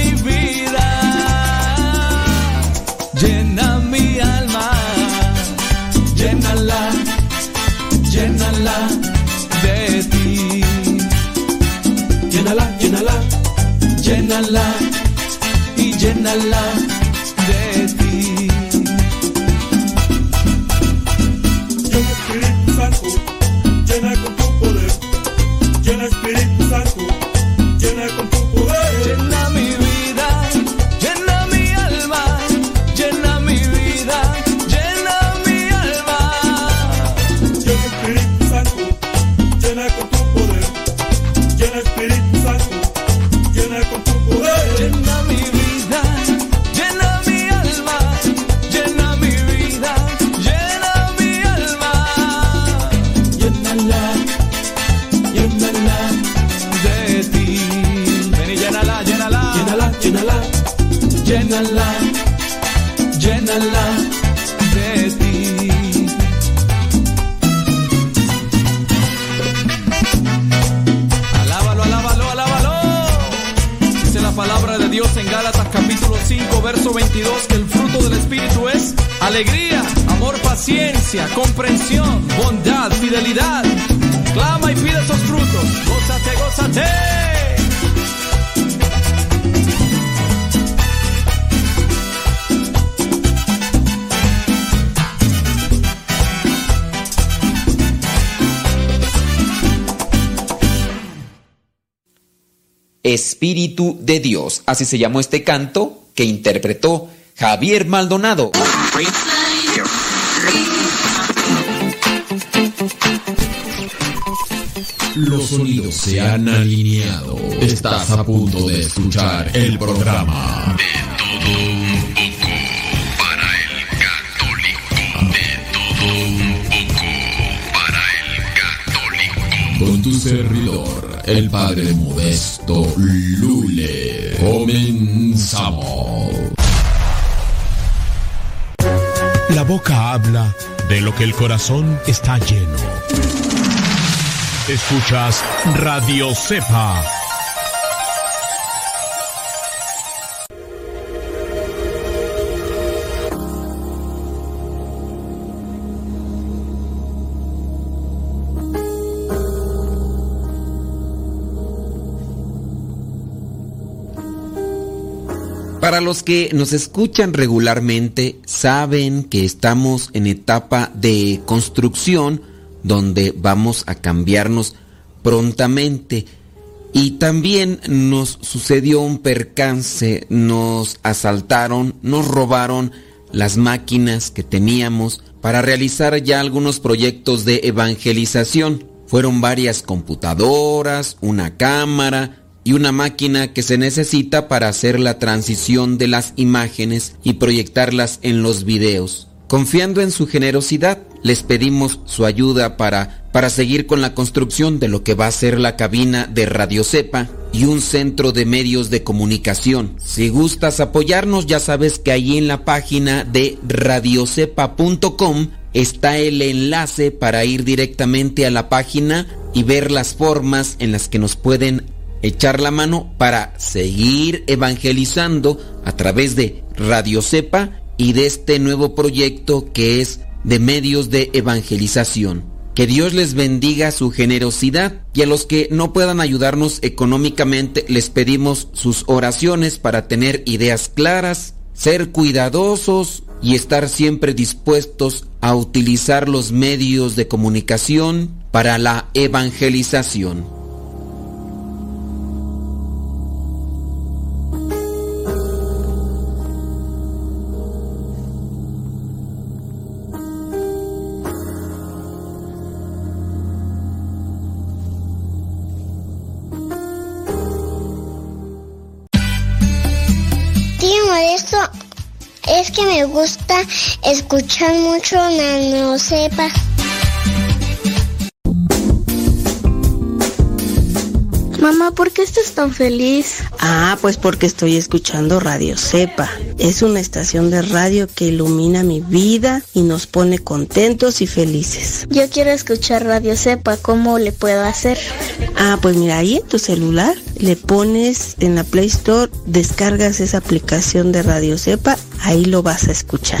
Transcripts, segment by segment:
mi vida, llena mi alma, llénala, llénala de ti. Llénala, llénala, llénala y llénala Espíritu de Dios. Así se llamó este canto que interpretó Javier Maldonado. Los sonidos se han alineado. Estás a punto de escuchar el programa de todo un poco para el católico. De todo un poco para el católico. Con tu servidor el padre Modesto Lule. Comenzamos. La boca habla de lo que el corazón está lleno. Escuchas Radio Cepa para los que nos escuchan regularmente, saben que estamos en etapa de construcción donde vamos a cambiarnos prontamente. Y también nos sucedió un percance, nos asaltaron, nos robaron las máquinas que teníamos para realizar ya algunos proyectos de evangelización. Fueron varias computadoras, una cámara y una máquina que se necesita para hacer la transición de las imágenes y proyectarlas en los videos. Confiando en su generosidad, les pedimos su ayuda para, para seguir con la construcción de lo que va a ser la cabina de Radio Cepa y un centro de medios de comunicación. Si gustas apoyarnos, ya sabes que ahí en la página de radiocepa.com está el enlace para ir directamente a la página y ver las formas en las que nos pueden echar la mano para seguir evangelizando a través de Radio Cepa y de este nuevo proyecto que es de medios de evangelización. Que Dios les bendiga su generosidad y a los que no puedan ayudarnos económicamente les pedimos sus oraciones para tener ideas claras, ser cuidadosos y estar siempre dispuestos a utilizar los medios de comunicación para la evangelización. Es que me gusta escuchar mucho Nano Sepa. Mamá, ¿por qué estás tan feliz? Ah, pues porque estoy escuchando Radio Cepa. Es una estación de radio que ilumina mi vida y nos pone contentos y felices. Yo quiero escuchar Radio Cepa, ¿cómo le puedo hacer? Ah, pues mira, ahí en tu celular le pones en la Play Store, descargas esa aplicación de Radio Cepa, ahí lo vas a escuchar.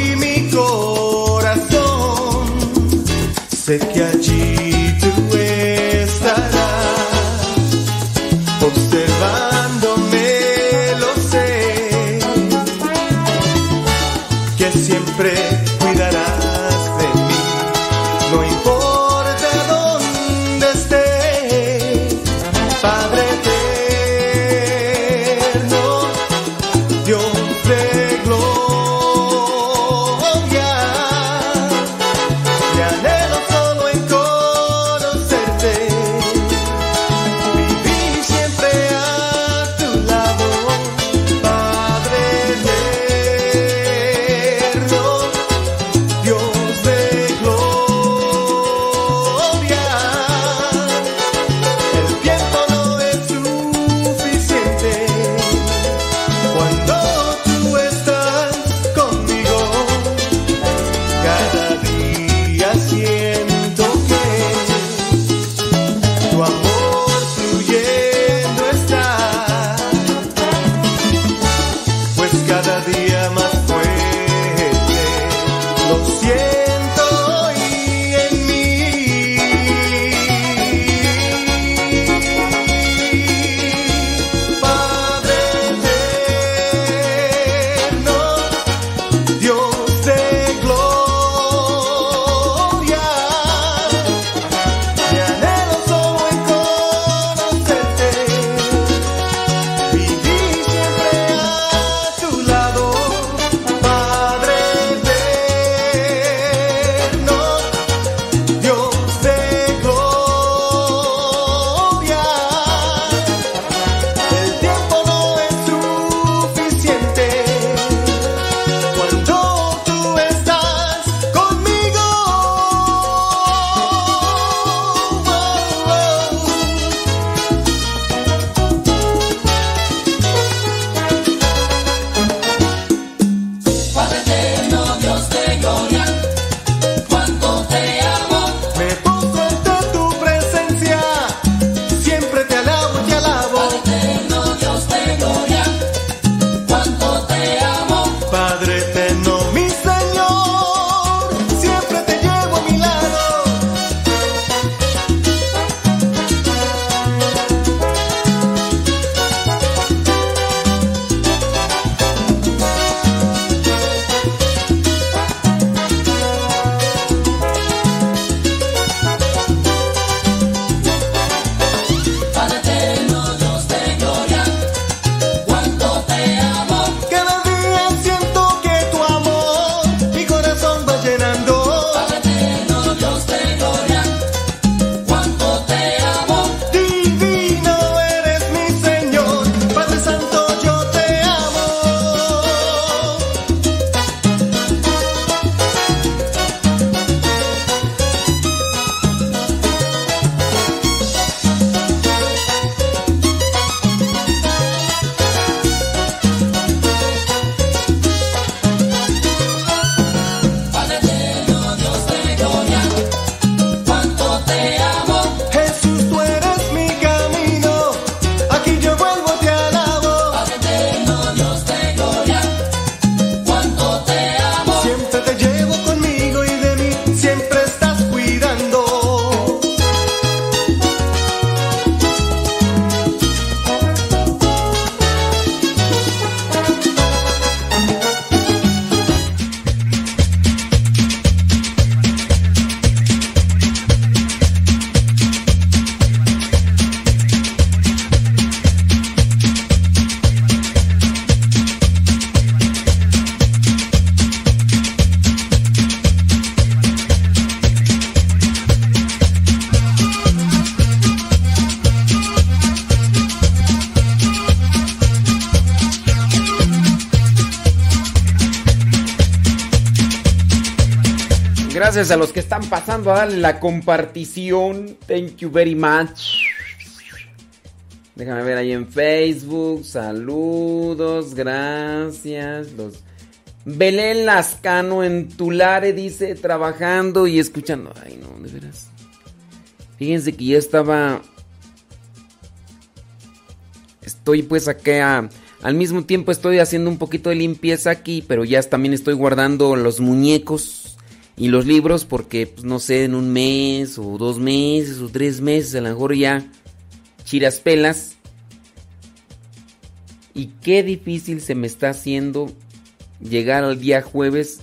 A los que están pasando a darle la compartición. Thank you very much. Déjame ver ahí en Facebook. Saludos, gracias. Los Belén Lascano en Tulare dice trabajando y escuchando. Ay, no, de veras. Fíjense que ya estaba. Estoy pues acá. Al mismo tiempo estoy haciendo un poquito de limpieza aquí, pero ya también estoy guardando los muñecos y los libros porque, pues, no sé, en un mes o dos meses o tres meses a lo mejor ya chiras pelas. Y qué difícil se me está haciendo llegar al día jueves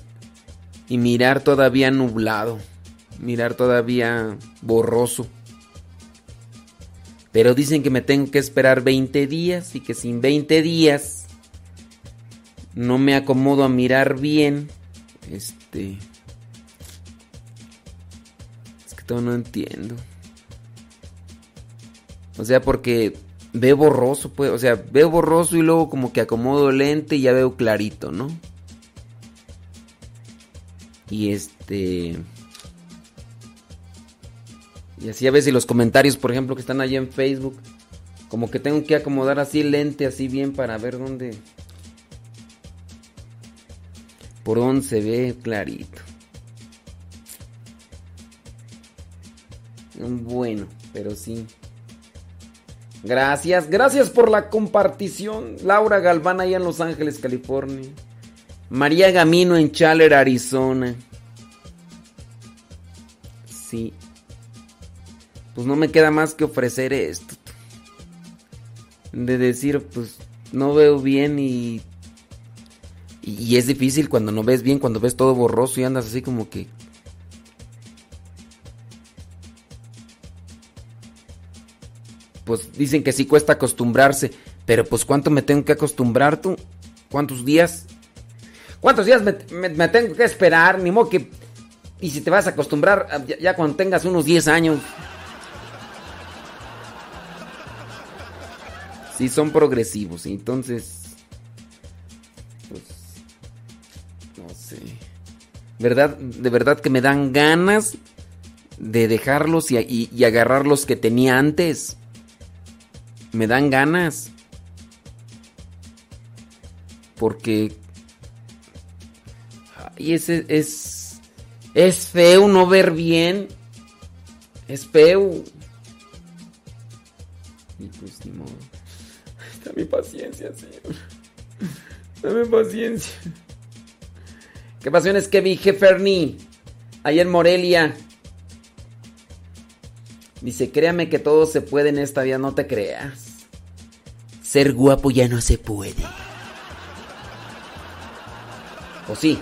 y mirar todavía nublado, mirar todavía borroso. Pero dicen que me tengo que esperar 20 días y que sin 20 días no me acomodo a mirar bien. Este. No entiendo. O sea, porque veo borroso, pues. O sea, veo borroso y luego como que acomodo lente y ya veo clarito, ¿no? Y este. Y así a veces los comentarios, por ejemplo, que están allí en Facebook, como que tengo que acomodar así lente, así bien para ver dónde. Por dónde se ve clarito. Bueno, pero sí. Gracias, gracias por la compartición. Laura Galván allá en Los Ángeles, California. María Gamino en Chaler, Arizona. Sí. Pues no me queda más que ofrecer esto. De decir, pues no veo bien y, y. es difícil cuando no ves bien, cuando ves todo borroso y andas así como que. Pues dicen que sí cuesta acostumbrarse. Pero pues ¿cuánto me tengo que acostumbrar tú? ¿Cuántos días? ¿Cuántos días me, tengo que esperar? Ni modo que... Y si te vas a acostumbrar ya, cuando tengas unos 10 años. Sí, son progresivos. Entonces... Pues... No sé. ¿Verdad? De verdad que me dan ganas de dejarlos y, y agarrar los que tenía antes. Me dan ganas. Porque y ese es. Es feo no ver bien. Es feo. Y pues ni. Dame paciencia, señor. Dame paciencia. ¿Qué pasiones que vi, Jeferni? Ahí en Morelia. Dice, créame que todo se puede en esta vida, no te creas. Ser guapo ya no se puede. ¿O sí?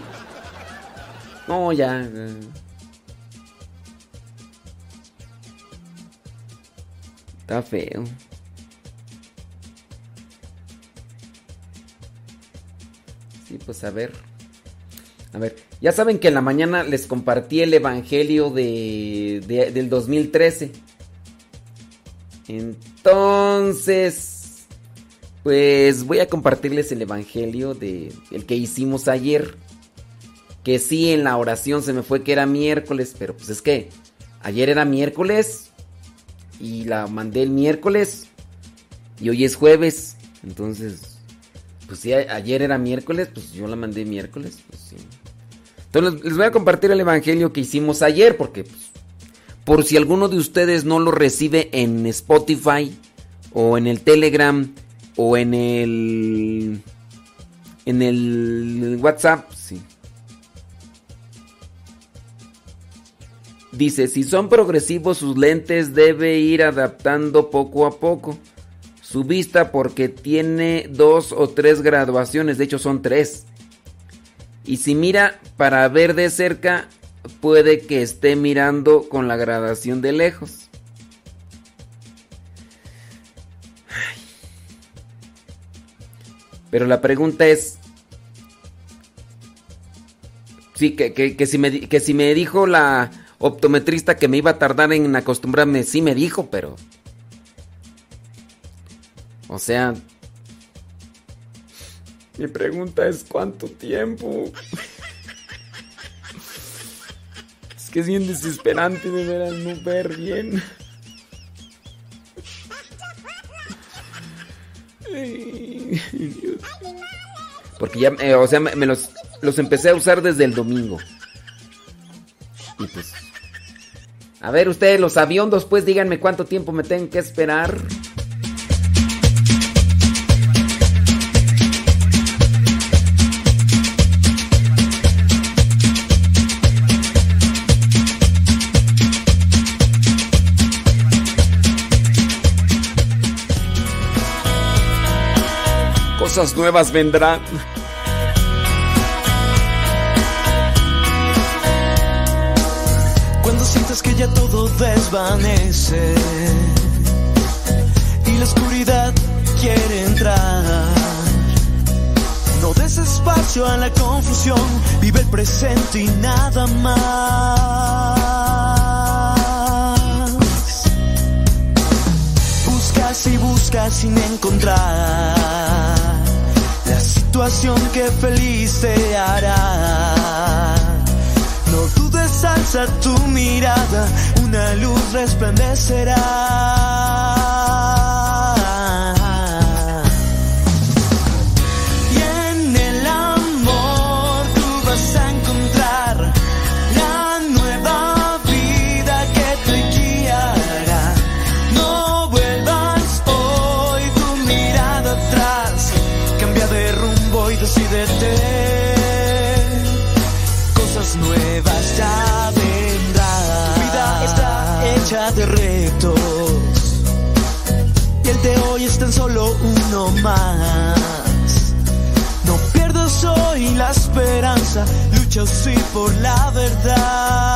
No, ya. Está feo. Sí, pues a ver. A ver, ya saben que en la mañana les compartí el Evangelio de, del 2013. Entonces, pues voy a compartirles el Evangelio de el que hicimos ayer que sí en la oración se me fue que era miércoles, pero pues es que ayer era miércoles y la mandé el miércoles y hoy es jueves, entonces pues si ayer era miércoles, pues yo la mandé miércoles, pues sí. Entonces les voy a compartir el evangelio que hicimos ayer porque pues, por si alguno de ustedes no lo recibe en Spotify o en el Telegram o en el en el WhatsApp, sí. Dice, si son progresivos sus lentes debe ir adaptando poco a poco su vista porque tiene dos o tres graduaciones, de hecho son tres. Y si mira para ver de cerca, puede que esté mirando con la gradación de lejos. Pero la pregunta es, sí, que, si, me, que si me dijo la optometrista que me iba a tardar en acostumbrarme, sí me dijo, pero... O sea... Mi pregunta es cuánto tiempo. Que es bien desesperante de veras no ver bien. Porque ya, eh, o sea, me, los, los empecé a usar desde el domingo. Y pues... A ver, ustedes, los aviondos, pues díganme cuánto tiempo me tengo que esperar. Cosas nuevas vendrán. Cuando sientes que ya todo desvanece y la oscuridad quiere entrar. No des espacio a la confusión, vive el presente y nada más. Situación que feliz te hará. No dudes, alza tu mirada, una luz resplandecerá. Lucha sí por la verdad.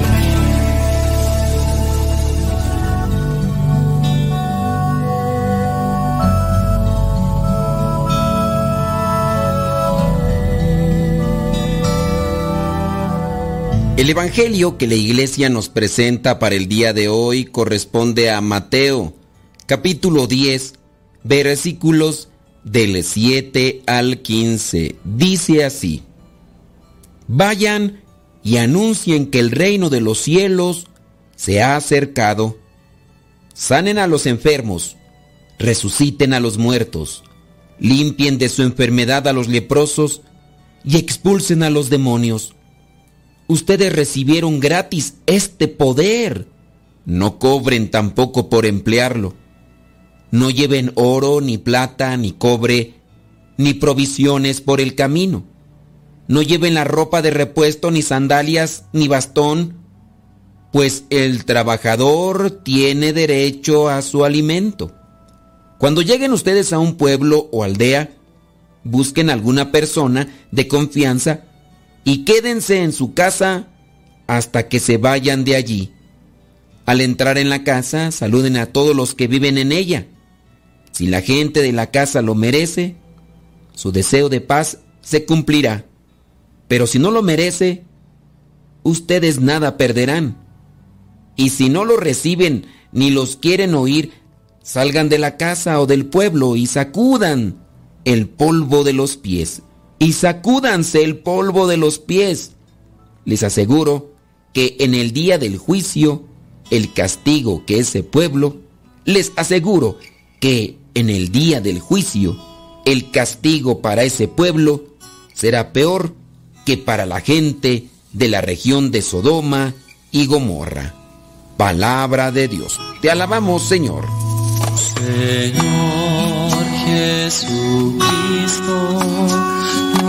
El Evangelio que la iglesia nos presenta para el día de hoy corresponde a Mateo, capítulo 10, versículos del 7 al 15. Dice así, Vayan y anuncien que el reino de los cielos se ha acercado. Sanen a los enfermos, resuciten a los muertos, limpien de su enfermedad a los leprosos y expulsen a los demonios. Ustedes recibieron gratis este poder. No cobren tampoco por emplearlo. No lleven oro, ni plata, ni cobre, ni provisiones por el camino. No lleven la ropa de repuesto, ni sandalias, ni bastón, pues el trabajador tiene derecho a su alimento. Cuando lleguen ustedes a un pueblo o aldea, busquen alguna persona de confianza y quédense en su casa hasta que se vayan de allí. Al entrar en la casa, saluden a todos los que viven en ella. Si la gente de la casa lo merece, su deseo de paz se cumplirá. Pero si no lo merece, ustedes nada perderán. Y si no lo reciben ni los quieren oír, salgan de la casa o del pueblo y sacudan el polvo de los pies. Y sacúdanse el polvo de los pies. Les aseguro que en el día del juicio, el castigo que ese pueblo, les aseguro que en el día del juicio, el castigo para ese pueblo será peor que para la gente de la región de Sodoma y Gomorra. Palabra de Dios. Te alabamos, Señor. Señor Jesucristo,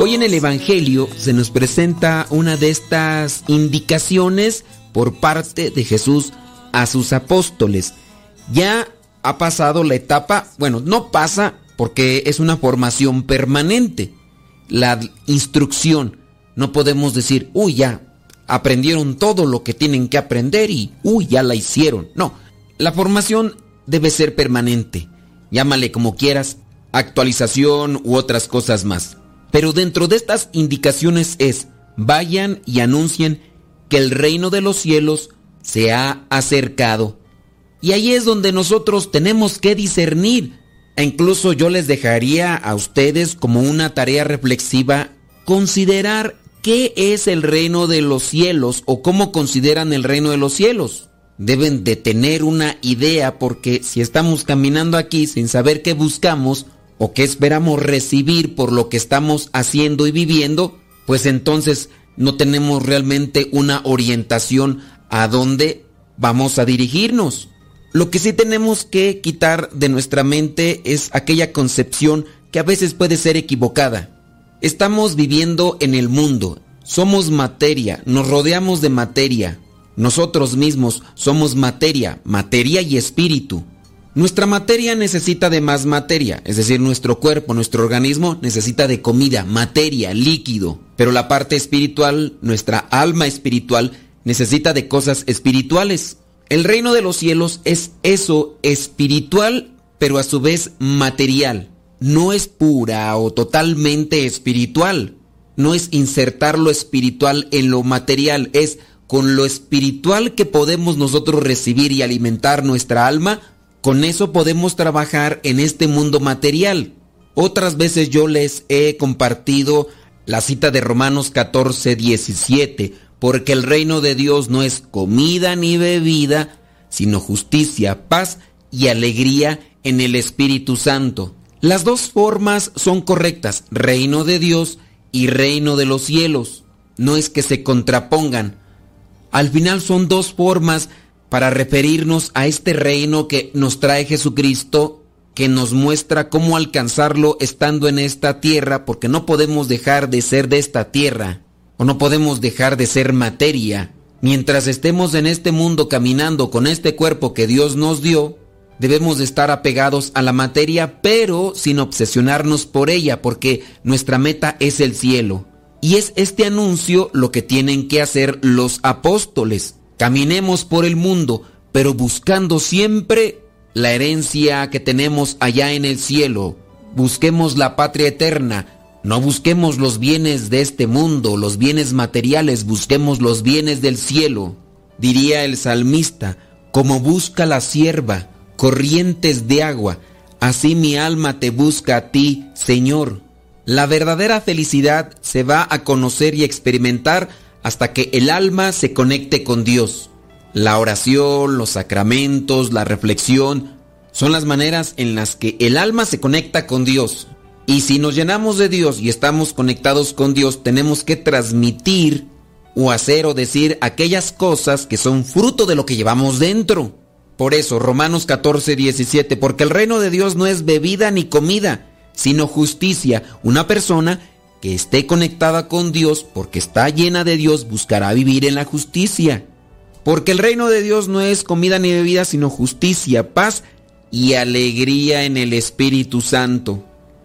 Hoy en el Evangelio se nos presenta una de estas indicaciones por parte de Jesús a sus apóstoles. Ya ha pasado la etapa, bueno, no pasa porque es una formación permanente. La instrucción, no podemos decir, uy, ya, aprendieron todo lo que tienen que aprender y, uy, ya la hicieron. No, la formación debe ser permanente. Llámale como quieras, actualización u otras cosas más. Pero dentro de estas indicaciones es, vayan y anuncien que el reino de los cielos se ha acercado. Y ahí es donde nosotros tenemos que discernir. E incluso yo les dejaría a ustedes como una tarea reflexiva considerar ¿Qué es el reino de los cielos o cómo consideran el reino de los cielos? Deben de tener una idea porque si estamos caminando aquí sin saber qué buscamos o qué esperamos recibir por lo que estamos haciendo y viviendo, pues entonces no tenemos realmente una orientación a dónde vamos a dirigirnos. Lo que sí tenemos que quitar de nuestra mente es aquella concepción que a veces puede ser equivocada. Estamos viviendo en el mundo, somos materia, nos rodeamos de materia. Nosotros mismos somos materia, materia y espíritu. Nuestra materia necesita de más materia, es decir, nuestro cuerpo, nuestro organismo necesita de comida, materia, líquido. Pero la parte espiritual, nuestra alma espiritual, necesita de cosas espirituales. El reino de los cielos es eso espiritual, pero a su vez material no es pura o totalmente espiritual. No es insertar lo espiritual en lo material, es con lo espiritual que podemos nosotros recibir y alimentar nuestra alma, con eso podemos trabajar en este mundo material. Otras veces yo les he compartido la cita de Romanos 14, 17, porque el reino de Dios no es comida ni bebida, sino justicia, paz y alegría en el Espíritu Santo. Las dos formas son correctas, reino de Dios y reino de los cielos. No es que se contrapongan. Al final son dos formas para referirnos a este reino que nos trae Jesucristo, que nos muestra cómo alcanzarlo estando en esta tierra, porque no podemos dejar de ser de esta tierra, o no podemos dejar de ser materia. Mientras estemos en este mundo caminando con este cuerpo que Dios nos dio, Debemos de estar apegados a la materia, pero sin obsesionarnos por ella, porque nuestra meta es el cielo. Y es este anuncio lo que tienen que hacer los apóstoles. Caminemos por el mundo, pero buscando siempre la herencia que tenemos allá en el cielo. Busquemos la patria eterna. No busquemos los bienes de este mundo, los bienes materiales, busquemos los bienes del cielo. Diría el salmista, como busca la sierva, corrientes de agua, así mi alma te busca a ti, Señor. La verdadera felicidad se va a conocer y experimentar hasta que el alma se conecte con Dios. La oración, los sacramentos, la reflexión son las maneras en las que el alma se conecta con Dios. Y si nos llenamos de Dios y estamos conectados con Dios, tenemos que transmitir o hacer o decir aquellas cosas que son fruto de lo que llevamos dentro. Por eso, Romanos 14, 17, porque el reino de Dios no es bebida ni comida, sino justicia. Una persona que esté conectada con Dios porque está llena de Dios buscará vivir en la justicia. Porque el reino de Dios no es comida ni bebida, sino justicia, paz y alegría en el Espíritu Santo.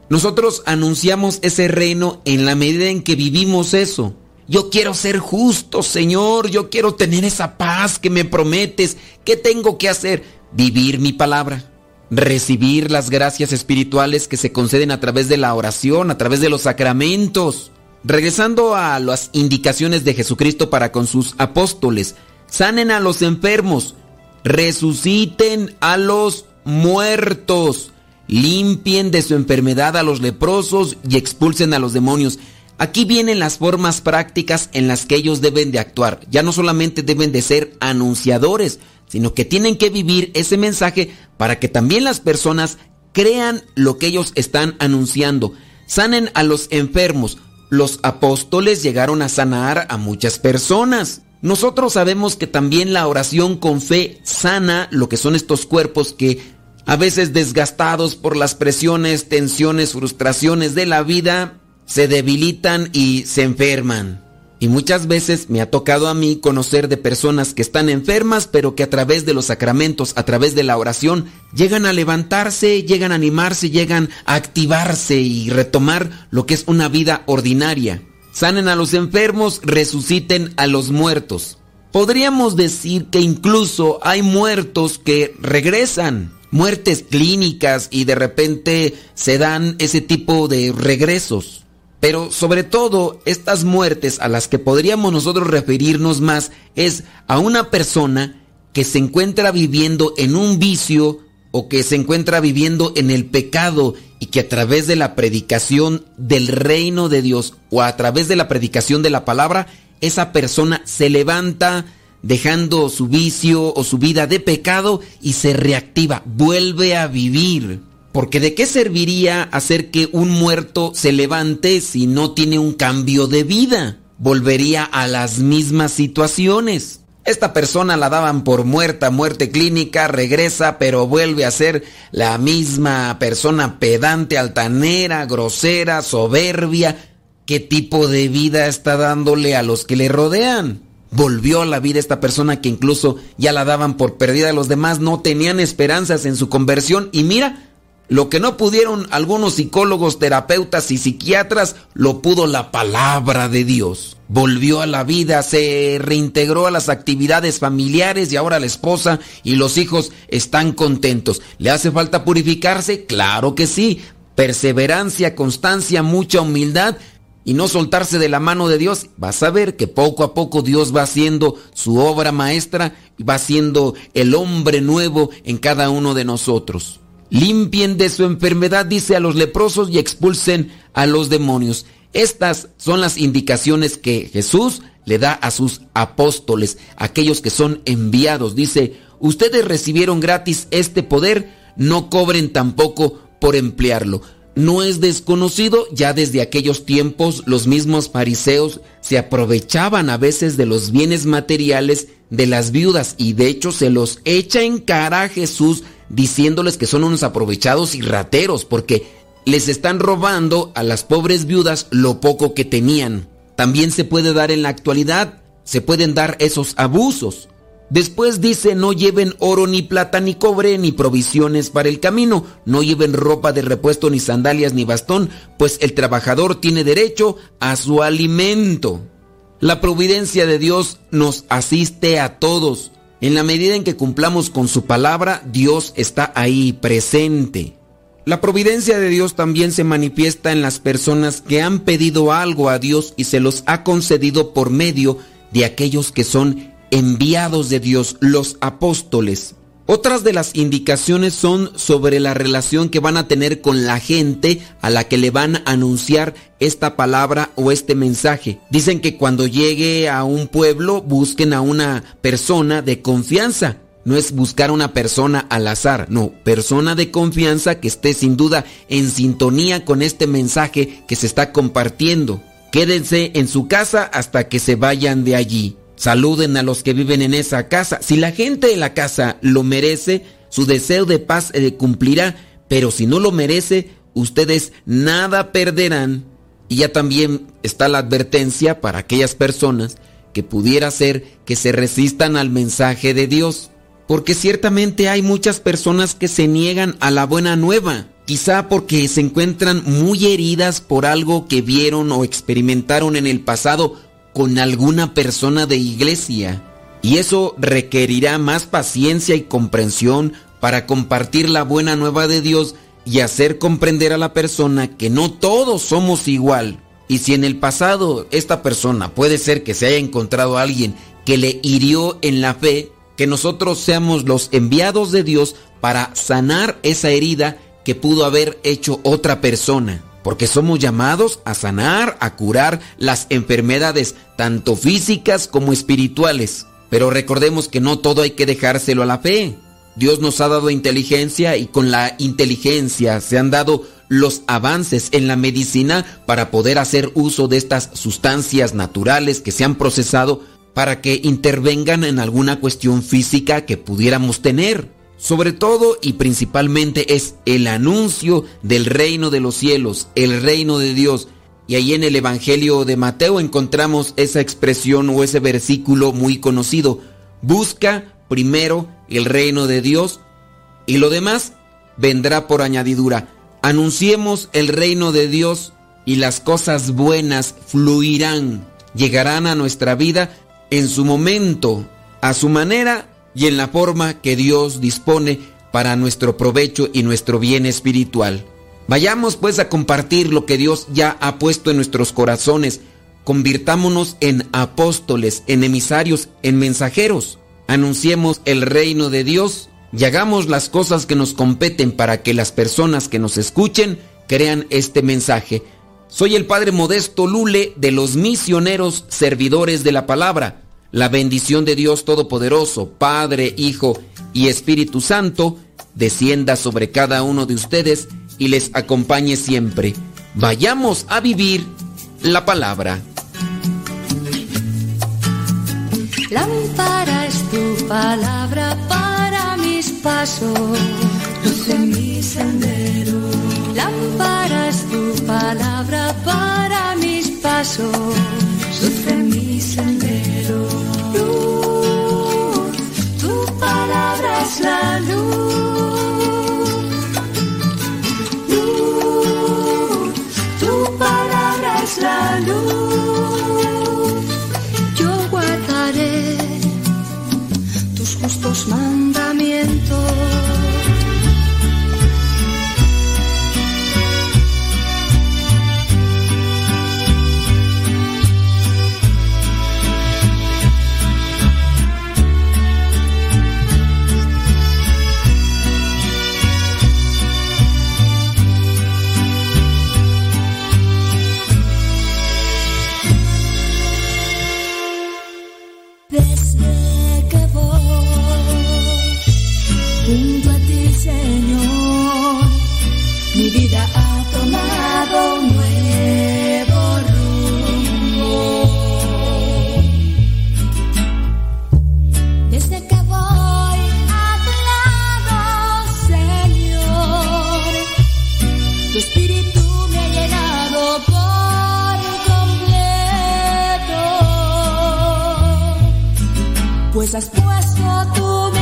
Nosotros anunciamos ese reino en la medida en que vivimos eso. Yo quiero ser justo, Señor, yo quiero tener esa paz que me prometes. ¿Qué tengo que hacer? Vivir mi palabra. Recibir las gracias espirituales que se conceden a través de la oración, a través de los sacramentos. Regresando a las indicaciones de Jesucristo para con sus apóstoles, sanen a los enfermos, resuciten a los muertos, limpien de su enfermedad a los leprosos y expulsen a los demonios. Aquí vienen las formas prácticas en las que ellos deben de actuar. Ya no solamente deben de ser anunciadores, sino que tienen que vivir ese mensaje para que también las personas crean lo que ellos están anunciando. Sanen a los enfermos. Los apóstoles llegaron a sanar a muchas personas. Nosotros sabemos que también la oración con fe sana lo que son estos cuerpos que a veces desgastados por las presiones, tensiones, frustraciones de la vida, se debilitan y se enferman. Y muchas veces me ha tocado a mí conocer de personas que están enfermas, pero que a través de los sacramentos, a través de la oración, llegan a levantarse, llegan a animarse, llegan a activarse y retomar lo que es una vida ordinaria. Sanen a los enfermos, resuciten a los muertos. Podríamos decir que incluso hay muertos que regresan, muertes clínicas y de repente se dan ese tipo de regresos. Pero sobre todo, estas muertes a las que podríamos nosotros referirnos más es a una persona que se encuentra viviendo en un vicio o que se encuentra viviendo en el pecado y que a través de la predicación del reino de Dios o a través de la predicación de la palabra, esa persona se levanta dejando su vicio o su vida de pecado y se reactiva, vuelve a vivir. Porque de qué serviría hacer que un muerto se levante si no tiene un cambio de vida? Volvería a las mismas situaciones. Esta persona la daban por muerta, muerte clínica, regresa, pero vuelve a ser la misma persona pedante, altanera, grosera, soberbia. ¿Qué tipo de vida está dándole a los que le rodean? Volvió a la vida esta persona que incluso ya la daban por perdida. Los demás no tenían esperanzas en su conversión y mira, lo que no pudieron algunos psicólogos, terapeutas y psiquiatras, lo pudo la palabra de Dios. Volvió a la vida, se reintegró a las actividades familiares y ahora la esposa y los hijos están contentos. ¿Le hace falta purificarse? Claro que sí. Perseverancia, constancia, mucha humildad y no soltarse de la mano de Dios, vas a ver que poco a poco Dios va haciendo su obra maestra y va haciendo el hombre nuevo en cada uno de nosotros. Limpien de su enfermedad, dice a los leprosos, y expulsen a los demonios. Estas son las indicaciones que Jesús le da a sus apóstoles, aquellos que son enviados. Dice, ustedes recibieron gratis este poder, no cobren tampoco por emplearlo. No es desconocido, ya desde aquellos tiempos los mismos fariseos se aprovechaban a veces de los bienes materiales de las viudas y de hecho se los echa en cara a Jesús diciéndoles que son unos aprovechados y rateros porque les están robando a las pobres viudas lo poco que tenían. También se puede dar en la actualidad, se pueden dar esos abusos. Después dice, no lleven oro ni plata ni cobre ni provisiones para el camino, no lleven ropa de repuesto ni sandalias ni bastón, pues el trabajador tiene derecho a su alimento. La providencia de Dios nos asiste a todos. En la medida en que cumplamos con su palabra, Dios está ahí presente. La providencia de Dios también se manifiesta en las personas que han pedido algo a Dios y se los ha concedido por medio de aquellos que son enviados de Dios, los apóstoles. Otras de las indicaciones son sobre la relación que van a tener con la gente a la que le van a anunciar esta palabra o este mensaje. Dicen que cuando llegue a un pueblo busquen a una persona de confianza. No es buscar una persona al azar, no, persona de confianza que esté sin duda en sintonía con este mensaje que se está compartiendo. Quédense en su casa hasta que se vayan de allí. Saluden a los que viven en esa casa. Si la gente de la casa lo merece, su deseo de paz eh, cumplirá, pero si no lo merece, ustedes nada perderán. Y ya también está la advertencia para aquellas personas que pudiera ser que se resistan al mensaje de Dios. Porque ciertamente hay muchas personas que se niegan a la buena nueva, quizá porque se encuentran muy heridas por algo que vieron o experimentaron en el pasado con alguna persona de iglesia. Y eso requerirá más paciencia y comprensión para compartir la buena nueva de Dios y hacer comprender a la persona que no todos somos igual. Y si en el pasado esta persona puede ser que se haya encontrado a alguien que le hirió en la fe, que nosotros seamos los enviados de Dios para sanar esa herida que pudo haber hecho otra persona porque somos llamados a sanar, a curar las enfermedades, tanto físicas como espirituales. Pero recordemos que no todo hay que dejárselo a la fe. Dios nos ha dado inteligencia y con la inteligencia se han dado los avances en la medicina para poder hacer uso de estas sustancias naturales que se han procesado para que intervengan en alguna cuestión física que pudiéramos tener sobre todo y principalmente es el anuncio del reino de los cielos, el reino de Dios. Y ahí en el Evangelio de Mateo encontramos esa expresión o ese versículo muy conocido. Busca primero el reino de Dios y lo demás vendrá por añadidura. Anunciemos el reino de Dios y las cosas buenas fluirán, llegarán a nuestra vida en su momento, a su manera y en la forma que Dios dispone para nuestro provecho y nuestro bien espiritual. Vayamos pues a compartir lo que Dios ya ha puesto en nuestros corazones. Convirtámonos en apóstoles, en emisarios, en mensajeros. Anunciemos el reino de Dios y hagamos las cosas que nos competen para que las personas que nos escuchen crean este mensaje. Soy el Padre Modesto Lule de los misioneros servidores de la palabra. La bendición de Dios Todopoderoso, Padre, Hijo y Espíritu Santo, descienda sobre cada uno de ustedes y les acompañe siempre. Vayamos a vivir la palabra. Lámpara es tu palabra para mis pasos, luz en mi sendero. Lámpara es tu palabra para mis pasos, luz en mi sendero. Luz, tu palabra es la luz. Luz, tu palabra es la luz. Yo guardaré tus justos mandamientos. Pues has puesto tu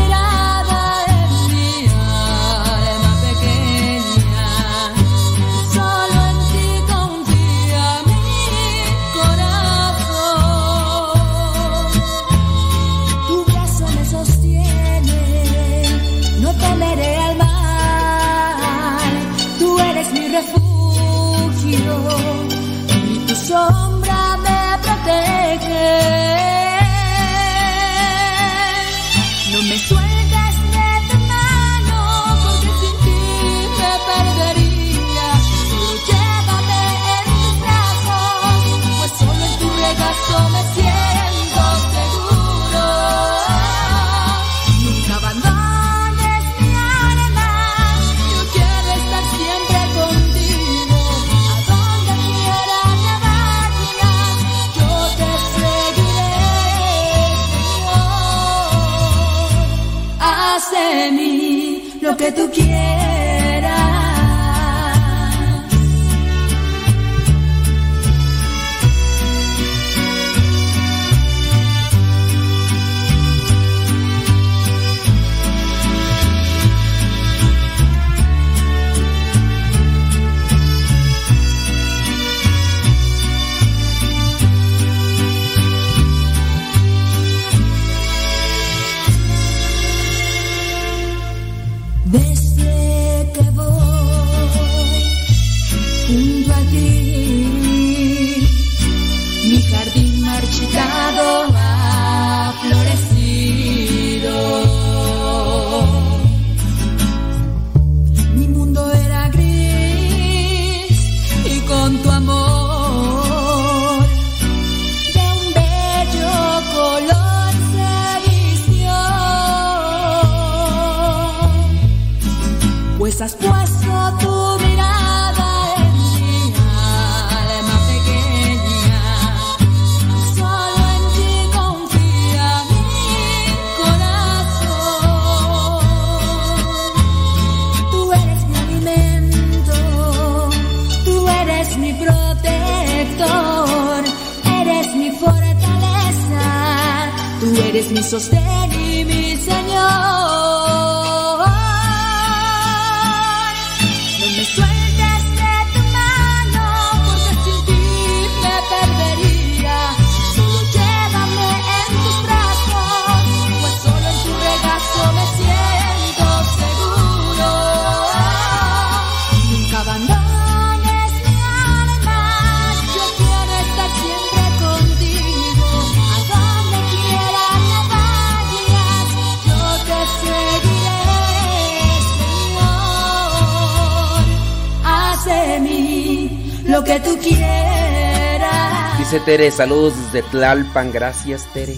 Dice Tere, saludos desde Tlalpan, gracias Tere.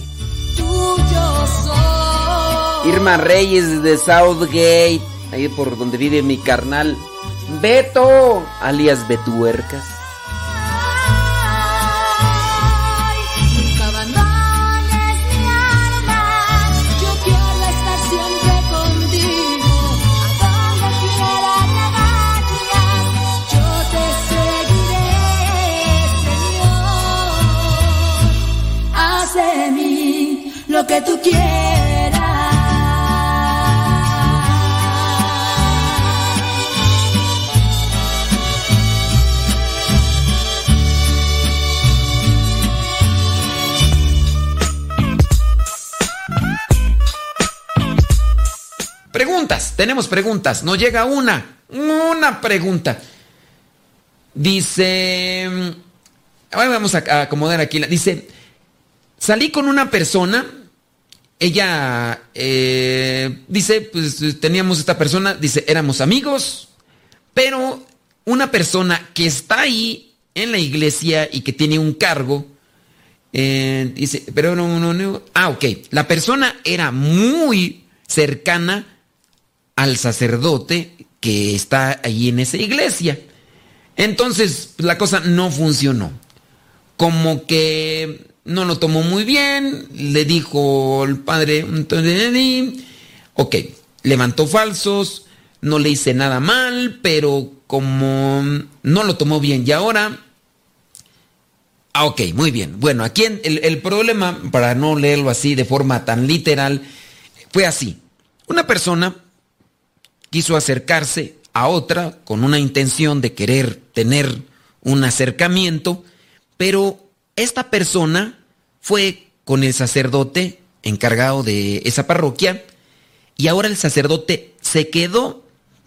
Irma Reyes desde Southgate, ahí por donde vive mi carnal. Beto, alias Betuercas. Tenemos preguntas. Nos llega una, una pregunta. Dice, ahora vamos a acomodar aquí. Dice, salí con una persona, ella eh, dice, pues teníamos esta persona, dice, éramos amigos, pero una persona que está ahí en la iglesia y que tiene un cargo, eh, dice, pero no, no, no, ah, ok, la persona era muy cercana al sacerdote que está ahí en esa iglesia. Entonces la cosa no funcionó. Como que no lo tomó muy bien, le dijo el padre, ok, levantó falsos, no le hice nada mal, pero como no lo tomó bien y ahora... Ah, ok, muy bien. Bueno, aquí el, el problema, para no leerlo así de forma tan literal, fue así. Una persona quiso acercarse a otra con una intención de querer tener un acercamiento, pero esta persona fue con el sacerdote encargado de esa parroquia y ahora el sacerdote se quedó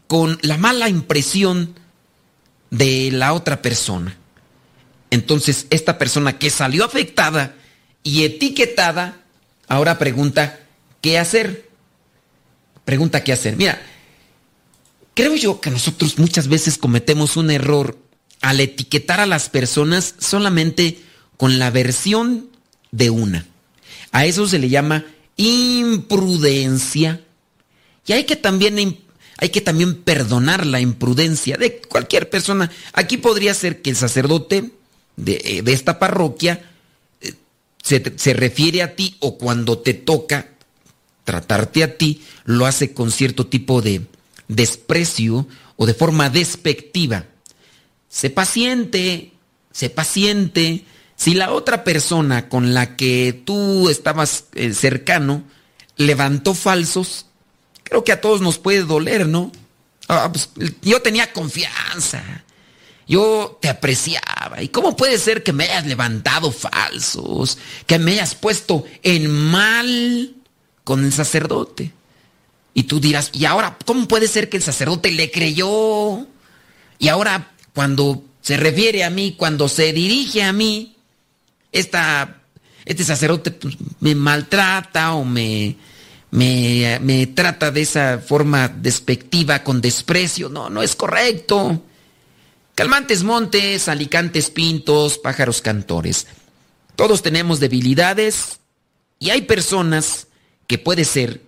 con la mala impresión de la otra persona. Entonces esta persona que salió afectada y etiquetada, ahora pregunta, ¿qué hacer? Pregunta, ¿qué hacer? Mira, creo yo que nosotros muchas veces cometemos un error al etiquetar a las personas solamente con la versión de una. A eso se le llama imprudencia. Y hay que también, hay que también perdonar la imprudencia de cualquier persona. Aquí podría ser que el sacerdote de, eh, de esta parroquia eh, se, se refiere a ti o cuando te toca tratarte a ti, lo hace con cierto tipo de desprecio o de forma despectiva. Sé paciente, sé paciente. Si la otra persona con la que tú estabas eh, cercano levantó falsos, creo que a todos nos puede doler, ¿no? Ah, pues, yo tenía confianza. Yo te apreciaba. ¿Y cómo puede ser que me hayas levantado falsos? Que me hayas puesto en mal con el sacerdote. Y tú dirás, ¿y ahora cómo puede ser que el sacerdote le creyó? Y ahora cuando se refiere a mí, cuando se dirige a mí, esta, este sacerdote pues, me maltrata o me, me, me trata de esa forma despectiva, con desprecio. No, no es correcto. Calmantes montes, alicantes pintos, pájaros cantores. Todos tenemos debilidades y hay personas que puede ser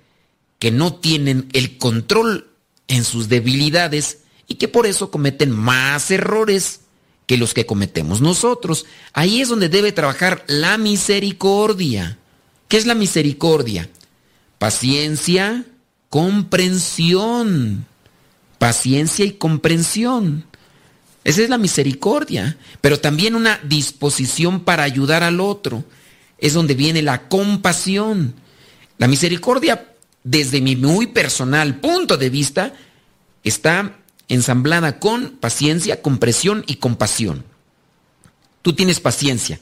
que no tienen el control en sus debilidades y que por eso cometen más errores que los que cometemos nosotros. Ahí es donde debe trabajar la misericordia. ¿Qué es la misericordia? Paciencia, comprensión. Paciencia y comprensión. Esa es la misericordia, pero también una disposición para ayudar al otro. Es donde viene la compasión. La misericordia, desde mi muy personal punto de vista, está ensamblada con paciencia, compresión y compasión. Tú tienes paciencia.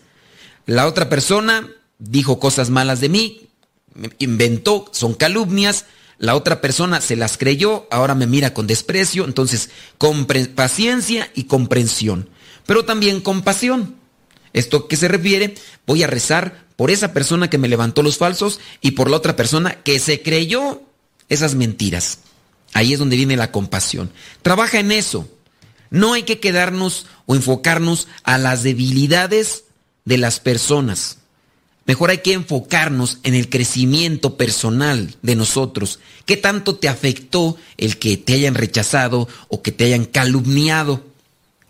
La otra persona dijo cosas malas de mí, inventó, son calumnias, la otra persona se las creyó, ahora me mira con desprecio, entonces paciencia y comprensión, pero también compasión. ¿Esto qué se refiere? Voy a rezar por esa persona que me levantó los falsos y por la otra persona que se creyó esas mentiras. Ahí es donde viene la compasión. Trabaja en eso. No hay que quedarnos o enfocarnos a las debilidades de las personas. Mejor hay que enfocarnos en el crecimiento personal de nosotros. ¿Qué tanto te afectó el que te hayan rechazado o que te hayan calumniado?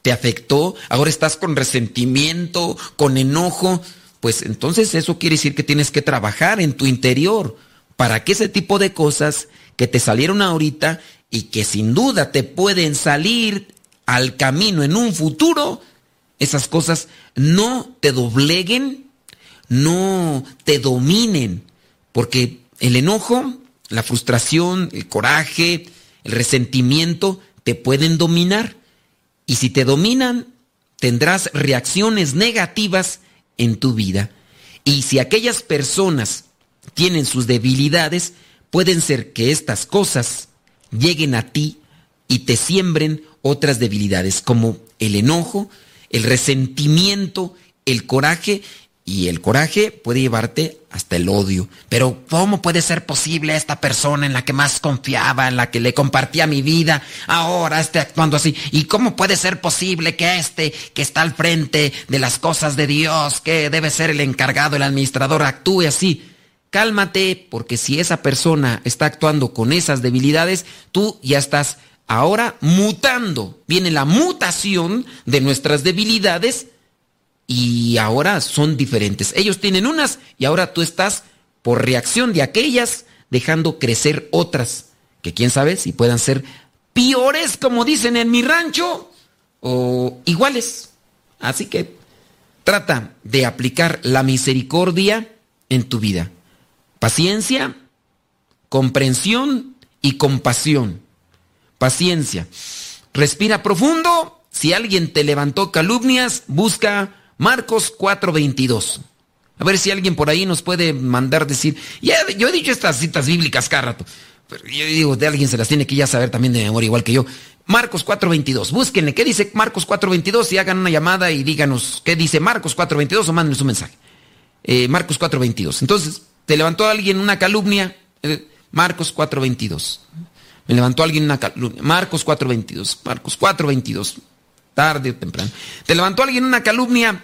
¿Te afectó? ¿Ahora estás con resentimiento, con enojo? Pues entonces eso quiere decir que tienes que trabajar en tu interior para que ese tipo de cosas que te salieron ahorita y que sin duda te pueden salir al camino en un futuro, esas cosas no te dobleguen, no te dominen, porque el enojo, la frustración, el coraje, el resentimiento te pueden dominar. Y si te dominan, tendrás reacciones negativas en tu vida. Y si aquellas personas tienen sus debilidades, pueden ser que estas cosas lleguen a ti y te siembren otras debilidades, como el enojo, el resentimiento, el coraje y el coraje puede llevarte hasta el odio. Pero ¿cómo puede ser posible esta persona en la que más confiaba, en la que le compartía mi vida, ahora esté actuando así? ¿Y cómo puede ser posible que este que está al frente de las cosas de Dios, que debe ser el encargado, el administrador, actúe así? Cálmate, porque si esa persona está actuando con esas debilidades, tú ya estás ahora mutando. Viene la mutación de nuestras debilidades y ahora son diferentes. Ellos tienen unas y ahora tú estás por reacción de aquellas dejando crecer otras, que quién sabe si puedan ser peores como dicen en mi rancho o iguales. Así que trata de aplicar la misericordia en tu vida. Paciencia, comprensión y compasión. Paciencia. Respira profundo. Si alguien te levantó calumnias, busca Marcos 4:22. A ver si alguien por ahí nos puede mandar decir, ya, yo he dicho estas citas bíblicas cada rato, pero yo digo, de alguien se las tiene que ya saber también de memoria, igual que yo. Marcos 4:22, búsquenle, ¿qué dice Marcos 4:22? Y hagan una llamada y díganos qué dice Marcos 4:22 o mándenos un mensaje. Eh, Marcos 4:22. Entonces, ¿te levantó alguien una calumnia? Eh, Marcos 4:22. Me levantó alguien una calumnia. Marcos 4:22. Marcos 4:22 tarde o temprano. Te levantó alguien una calumnia,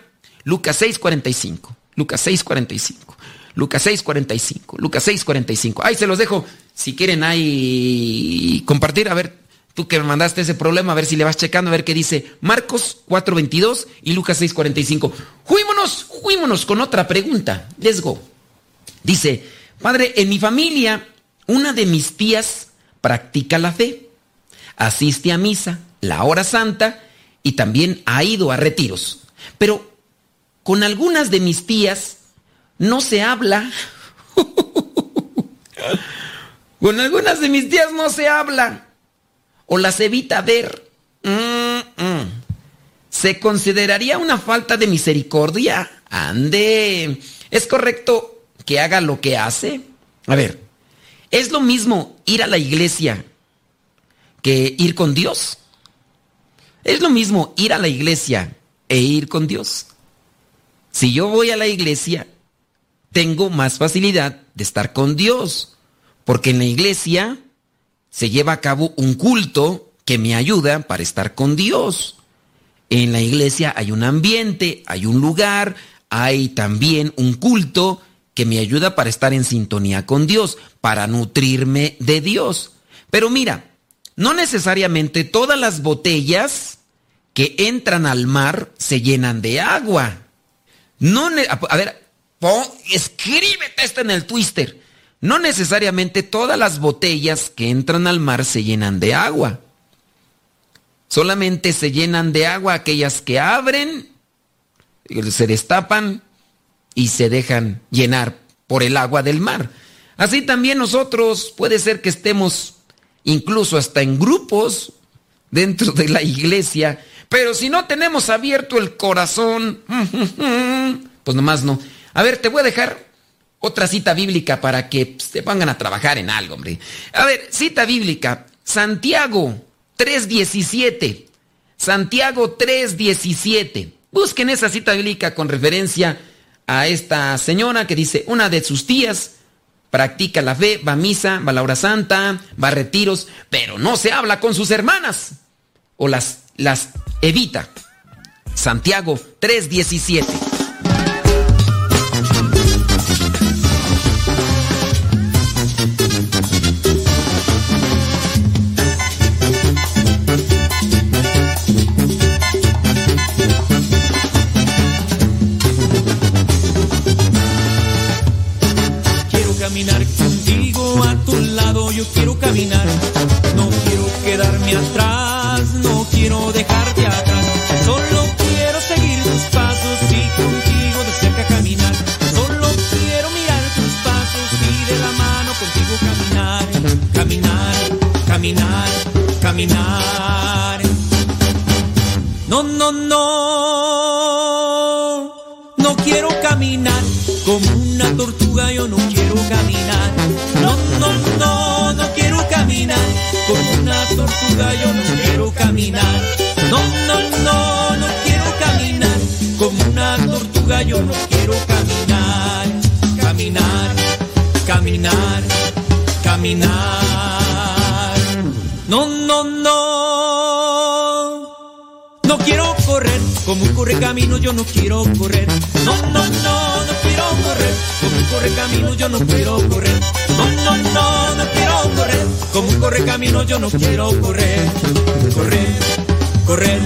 Lucas 6:45. Lucas 6:45. Lucas 6:45. Lucas 6:45. Ahí se los dejo. Si quieren ahí compartir, a ver, tú que me mandaste ese problema, a ver si le vas checando, a ver qué dice Marcos 4:22 y Lucas 6:45. Juímonos, juímonos con otra pregunta. Let's go. Dice, Padre, en mi familia, una de mis tías practica la fe, asiste a misa, la hora santa y también ha ido a retiros. Pero con algunas de mis tías no se habla. con algunas de mis tías no se habla. O las evita ver. Mm, mm. ¿Se consideraría una falta de misericordia? Ande. ¿Es correcto que haga lo que hace? A ver, ¿es lo mismo ir a la iglesia que ir con Dios? ¿Es lo mismo ir a la iglesia e ir con Dios? Si yo voy a la iglesia, tengo más facilidad de estar con Dios, porque en la iglesia se lleva a cabo un culto que me ayuda para estar con Dios. En la iglesia hay un ambiente, hay un lugar, hay también un culto que me ayuda para estar en sintonía con Dios, para nutrirme de Dios. Pero mira, no necesariamente todas las botellas que entran al mar se llenan de agua. No, a ver, escríbete esto en el twister. No necesariamente todas las botellas que entran al mar se llenan de agua. Solamente se llenan de agua aquellas que abren, se destapan y se dejan llenar por el agua del mar. Así también nosotros puede ser que estemos incluso hasta en grupos dentro de la iglesia, pero si no tenemos abierto el corazón, pues nomás no. A ver, te voy a dejar otra cita bíblica para que se pongan a trabajar en algo, hombre. A ver, cita bíblica, Santiago 3.17. Santiago 3.17. Busquen esa cita bíblica con referencia a esta señora que dice, una de sus tías practica la fe, va a misa, va a la hora santa, va a retiros, pero no se habla con sus hermanas o las, las evita. Santiago 3:17. Yo no quiero caminar. No, no, no, no quiero caminar como una tortuga, yo no quiero caminar. Caminar, caminar, caminar. No, no, no. No quiero correr como un corre camino, yo no quiero correr. No, no, no, no quiero correr como un corre camino, yo no quiero correr. No, no, no, no quiero correr como un corre camino, yo no quiero correr. Correr, correr,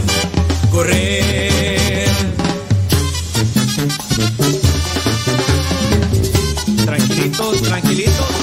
correr. Tranquilitos, tranquilitos.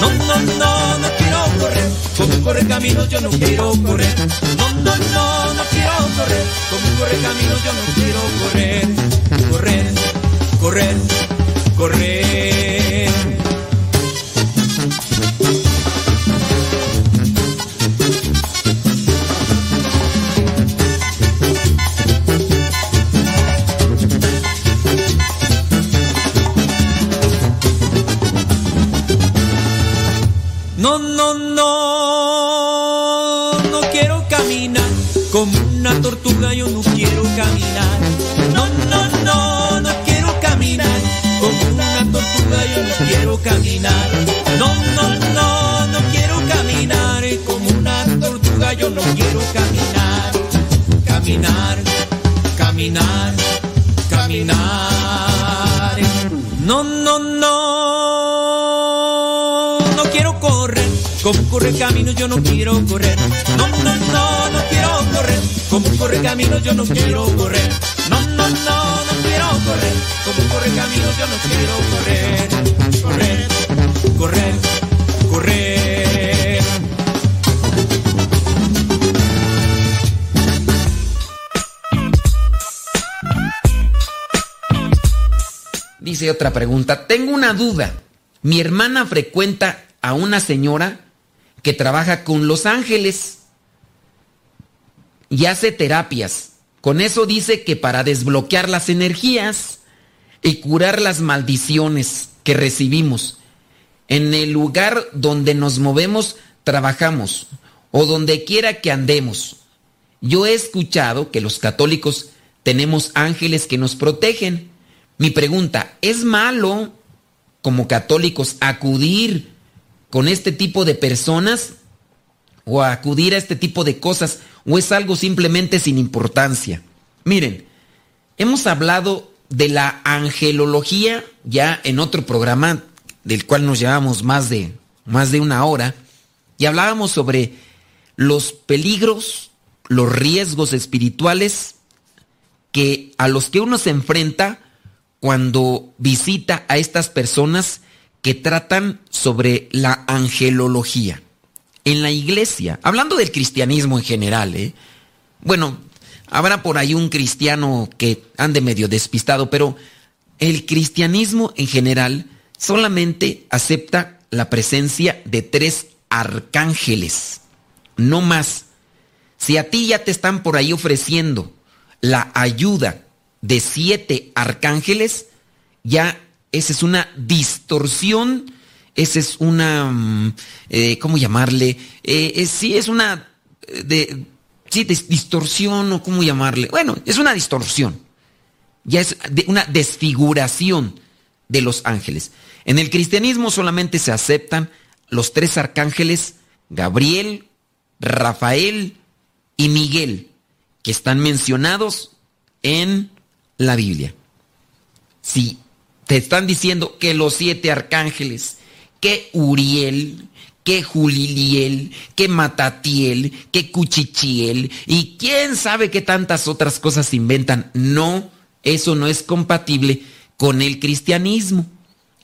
No, no, no, no quiero correr como corre camino, yo no quiero correr. No, no, no, no quiero correr como corre camino, yo no quiero correr. Correr, correr, correr. Caminar, caminar, caminar. No, no, no, no quiero correr. Como corre camino yo no quiero correr. No, no, no, no quiero correr. Como corre camino yo no quiero correr. No, no, no, no quiero correr. Como corre camino yo no quiero correr. Correr, correr, correr. Otra pregunta. Tengo una duda. Mi hermana frecuenta a una señora que trabaja con los ángeles y hace terapias. Con eso dice que para desbloquear las energías y curar las maldiciones que recibimos. En el lugar donde nos movemos, trabajamos o donde quiera que andemos. Yo he escuchado que los católicos tenemos ángeles que nos protegen. Mi pregunta, ¿es malo como católicos acudir con este tipo de personas o acudir a este tipo de cosas o es algo simplemente sin importancia? Miren, hemos hablado de la angelología ya en otro programa del cual nos llevamos más de más de una hora y hablábamos sobre los peligros, los riesgos espirituales que a los que uno se enfrenta cuando visita a estas personas que tratan sobre la angelología. En la iglesia, hablando del cristianismo en general, ¿eh? bueno, habrá por ahí un cristiano que ande medio despistado, pero el cristianismo en general solamente acepta la presencia de tres arcángeles, no más. Si a ti ya te están por ahí ofreciendo la ayuda de siete arcángeles, ya esa es una distorsión, esa es una, mm, eh, ¿cómo llamarle? Eh, es- sí, es una eh, de, sí, dis- distorsión o cómo llamarle. Bueno, es una distorsión. Ya es de- una desfiguración de los ángeles. En el cristianismo solamente se aceptan los tres arcángeles, Gabriel, Rafael y Miguel, que están mencionados en la Biblia. Si te están diciendo que los siete arcángeles, que Uriel, que Juliliel, que Matatiel, que Cuchichiel y quién sabe qué tantas otras cosas inventan. No, eso no es compatible con el cristianismo.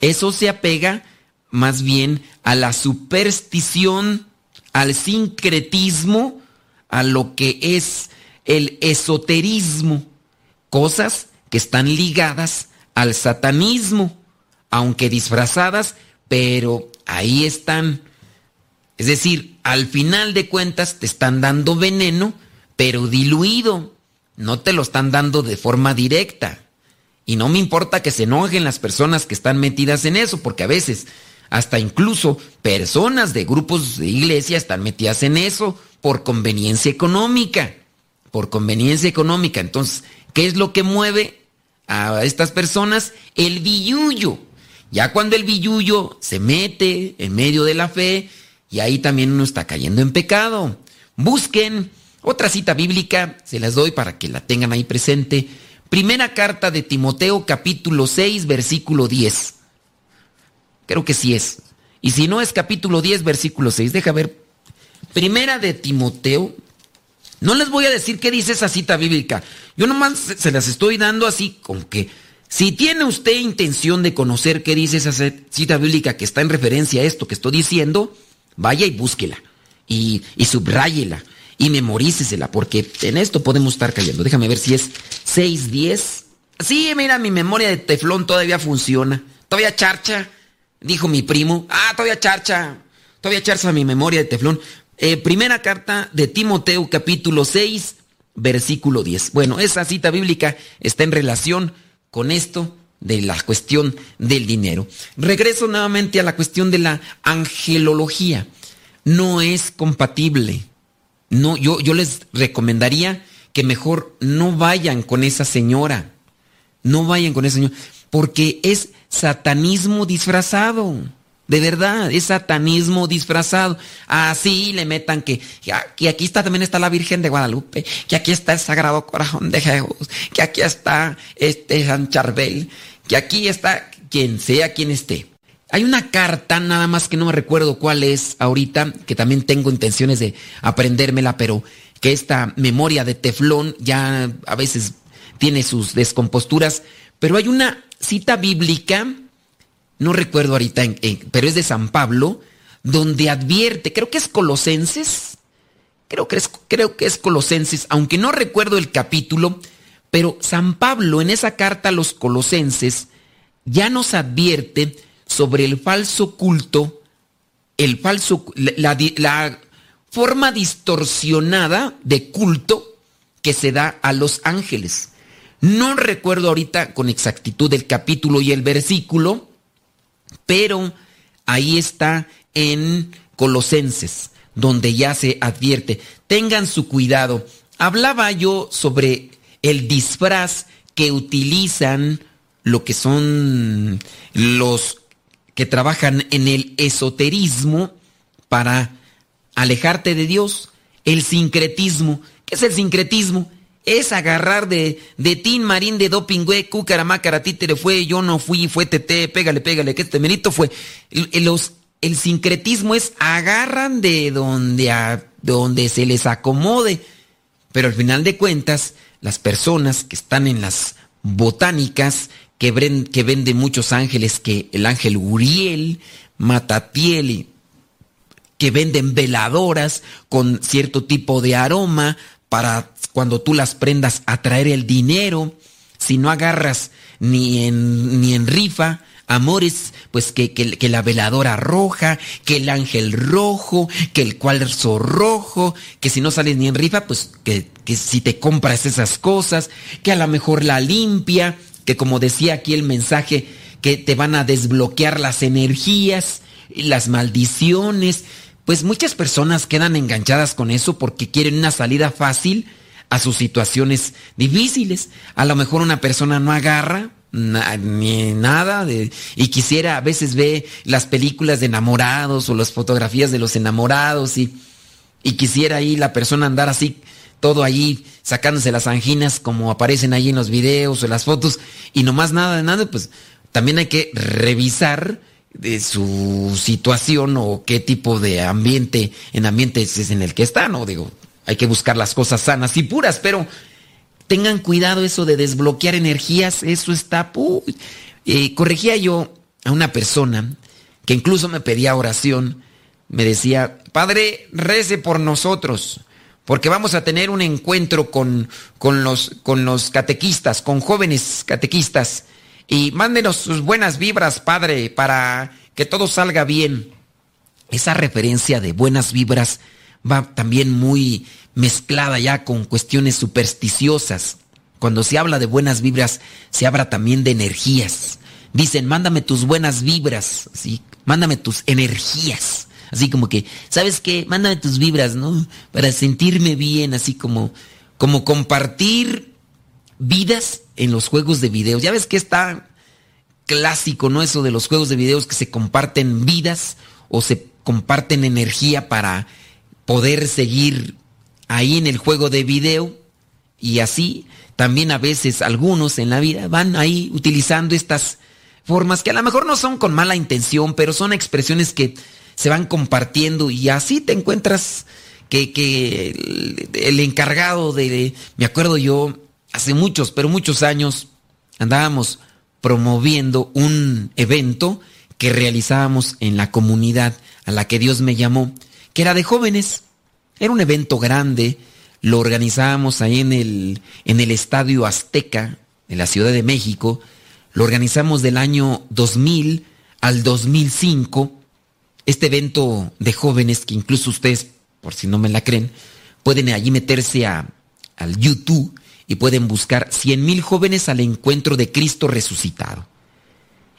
Eso se apega más bien a la superstición, al sincretismo, a lo que es el esoterismo, cosas que están ligadas al satanismo, aunque disfrazadas, pero ahí están. Es decir, al final de cuentas te están dando veneno, pero diluido. No te lo están dando de forma directa. Y no me importa que se enojen las personas que están metidas en eso, porque a veces hasta incluso personas de grupos de iglesia están metidas en eso por conveniencia económica. Por conveniencia económica. Entonces, ¿qué es lo que mueve a estas personas? El billullo. Ya cuando el billullo se mete en medio de la fe, y ahí también uno está cayendo en pecado. Busquen otra cita bíblica, se las doy para que la tengan ahí presente. Primera carta de Timoteo capítulo 6 versículo 10. Creo que sí es. Y si no es capítulo 10 versículo 6, deja ver. Primera de Timoteo. No les voy a decir qué dice esa cita bíblica. Yo nomás se las estoy dando así como que si tiene usted intención de conocer qué dice esa cita bíblica que está en referencia a esto que estoy diciendo, vaya y búsquela. Y, y subráyela. Y memorícesela, porque en esto podemos estar cayendo. Déjame ver si es 610. Sí, mira, mi memoria de teflón todavía funciona. todavía charcha, dijo mi primo. Ah, todavía charcha, todavía charcha mi memoria de teflón. Eh, primera carta de Timoteo capítulo 6, versículo 10. Bueno, esa cita bíblica está en relación con esto de la cuestión del dinero. Regreso nuevamente a la cuestión de la angelología. No es compatible. No, yo, yo les recomendaría que mejor no vayan con esa señora. No vayan con esa señora. Porque es satanismo disfrazado. De verdad, es satanismo disfrazado. Así le metan que, que aquí está también está la Virgen de Guadalupe, que aquí está el Sagrado Corazón de Jesús, que aquí está este San Charbel, que aquí está quien sea quien esté. Hay una carta, nada más que no me recuerdo cuál es ahorita, que también tengo intenciones de aprendérmela, pero que esta memoria de teflón ya a veces tiene sus descomposturas. Pero hay una cita bíblica no recuerdo ahorita, pero es de San Pablo, donde advierte, creo que es Colosenses, creo que es, creo que es Colosenses, aunque no recuerdo el capítulo, pero San Pablo en esa carta a los Colosenses ya nos advierte sobre el falso culto, el falso, la, la forma distorsionada de culto que se da a los ángeles. No recuerdo ahorita con exactitud el capítulo y el versículo, pero ahí está en Colosenses, donde ya se advierte, tengan su cuidado. Hablaba yo sobre el disfraz que utilizan lo que son los que trabajan en el esoterismo para alejarte de Dios, el sincretismo. ¿Qué es el sincretismo? Es agarrar de, de Tin Marín de Dopingüe, Cucaramácara, Títere fue, yo no fui, fue Tete, pégale, pégale, que este merito fue. El, los, el sincretismo es agarran de donde, a, donde se les acomode. Pero al final de cuentas, las personas que están en las botánicas, que, que venden muchos ángeles, que el ángel Uriel, Matatiel, que venden veladoras con cierto tipo de aroma para cuando tú las prendas atraer el dinero, si no agarras ni en, ni en rifa, amores, pues que, que, la veladora roja, que el ángel rojo, que el cuarzo rojo, que si no sales ni en rifa, pues que, que si te compras esas cosas, que a lo mejor la limpia, que como decía aquí el mensaje, que te van a desbloquear las energías, las maldiciones, pues muchas personas quedan enganchadas con eso porque quieren una salida fácil a sus situaciones difíciles. A lo mejor una persona no agarra ni nada y quisiera, a veces ve las películas de enamorados o las fotografías de los enamorados y, quisiera ahí la persona andar así, todo ahí sacándose las anginas como aparecen ahí en los videos o las fotos y nomás nada de nada, pues también hay que revisar de su situación o qué tipo de ambiente, en ambiente es en el que está, ¿no? Digo, hay que buscar las cosas sanas y puras, pero tengan cuidado eso de desbloquear energías, eso está... Eh, corregía yo a una persona que incluso me pedía oración, me decía, Padre, rece por nosotros, porque vamos a tener un encuentro con, con, los, con los catequistas, con jóvenes catequistas, y mándenos sus buenas vibras, Padre, para que todo salga bien. Esa referencia de buenas vibras va también muy mezclada ya con cuestiones supersticiosas. Cuando se habla de buenas vibras, se habla también de energías. Dicen, mándame tus buenas vibras, ¿sí? mándame tus energías. Así como que, ¿sabes qué? Mándame tus vibras, ¿no? Para sentirme bien, así como, como compartir vidas en los juegos de videos. Ya ves que está clásico, ¿no? Eso de los juegos de videos que se comparten vidas o se comparten energía para poder seguir ahí en el juego de video y así también a veces algunos en la vida van ahí utilizando estas formas que a lo mejor no son con mala intención, pero son expresiones que se van compartiendo y así te encuentras que, que el, encargado de, me acuerdo yo, hace muchos, pero muchos años, andábamos promoviendo un evento que realizábamos en la comunidad a la que Dios me llamó que era de jóvenes. Era un evento grande, lo organizábamos ahí en el, en el Estadio Azteca, en la Ciudad de México. Lo organizamos del año 2000 al 2005. Este evento de jóvenes que incluso ustedes, por si no me la creen, pueden allí meterse a, al YouTube y pueden buscar 100 mil jóvenes al encuentro de Cristo resucitado.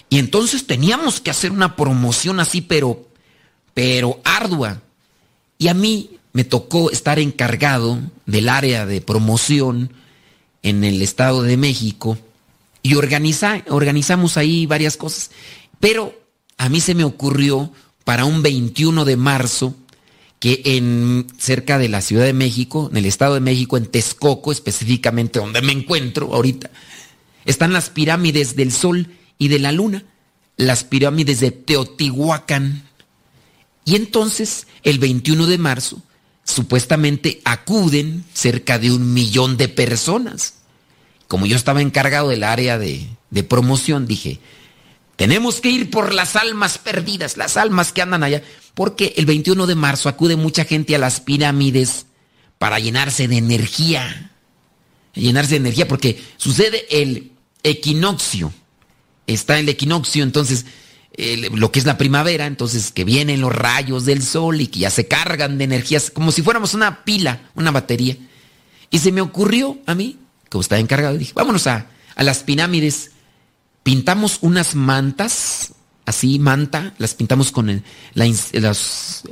Y entonces teníamos que hacer una promoción así, pero, pero ardua. Y a mí me tocó estar encargado del área de promoción en el Estado de México y organiza, organizamos ahí varias cosas. Pero a mí se me ocurrió para un 21 de marzo que en cerca de la Ciudad de México, en el Estado de México, en Texcoco, específicamente donde me encuentro ahorita, están las pirámides del Sol y de la Luna, las pirámides de Teotihuacán. Y entonces, el 21 de marzo, supuestamente acuden cerca de un millón de personas. Como yo estaba encargado del área de, de promoción, dije, tenemos que ir por las almas perdidas, las almas que andan allá, porque el 21 de marzo acude mucha gente a las pirámides para llenarse de energía. Llenarse de energía, porque sucede el equinoccio. Está el equinoccio, entonces, lo que es la primavera, entonces que vienen los rayos del sol y que ya se cargan de energías, como si fuéramos una pila, una batería. Y se me ocurrió a mí, como estaba encargado, dije, vámonos a, a las pirámides pintamos unas mantas, así manta, las pintamos con la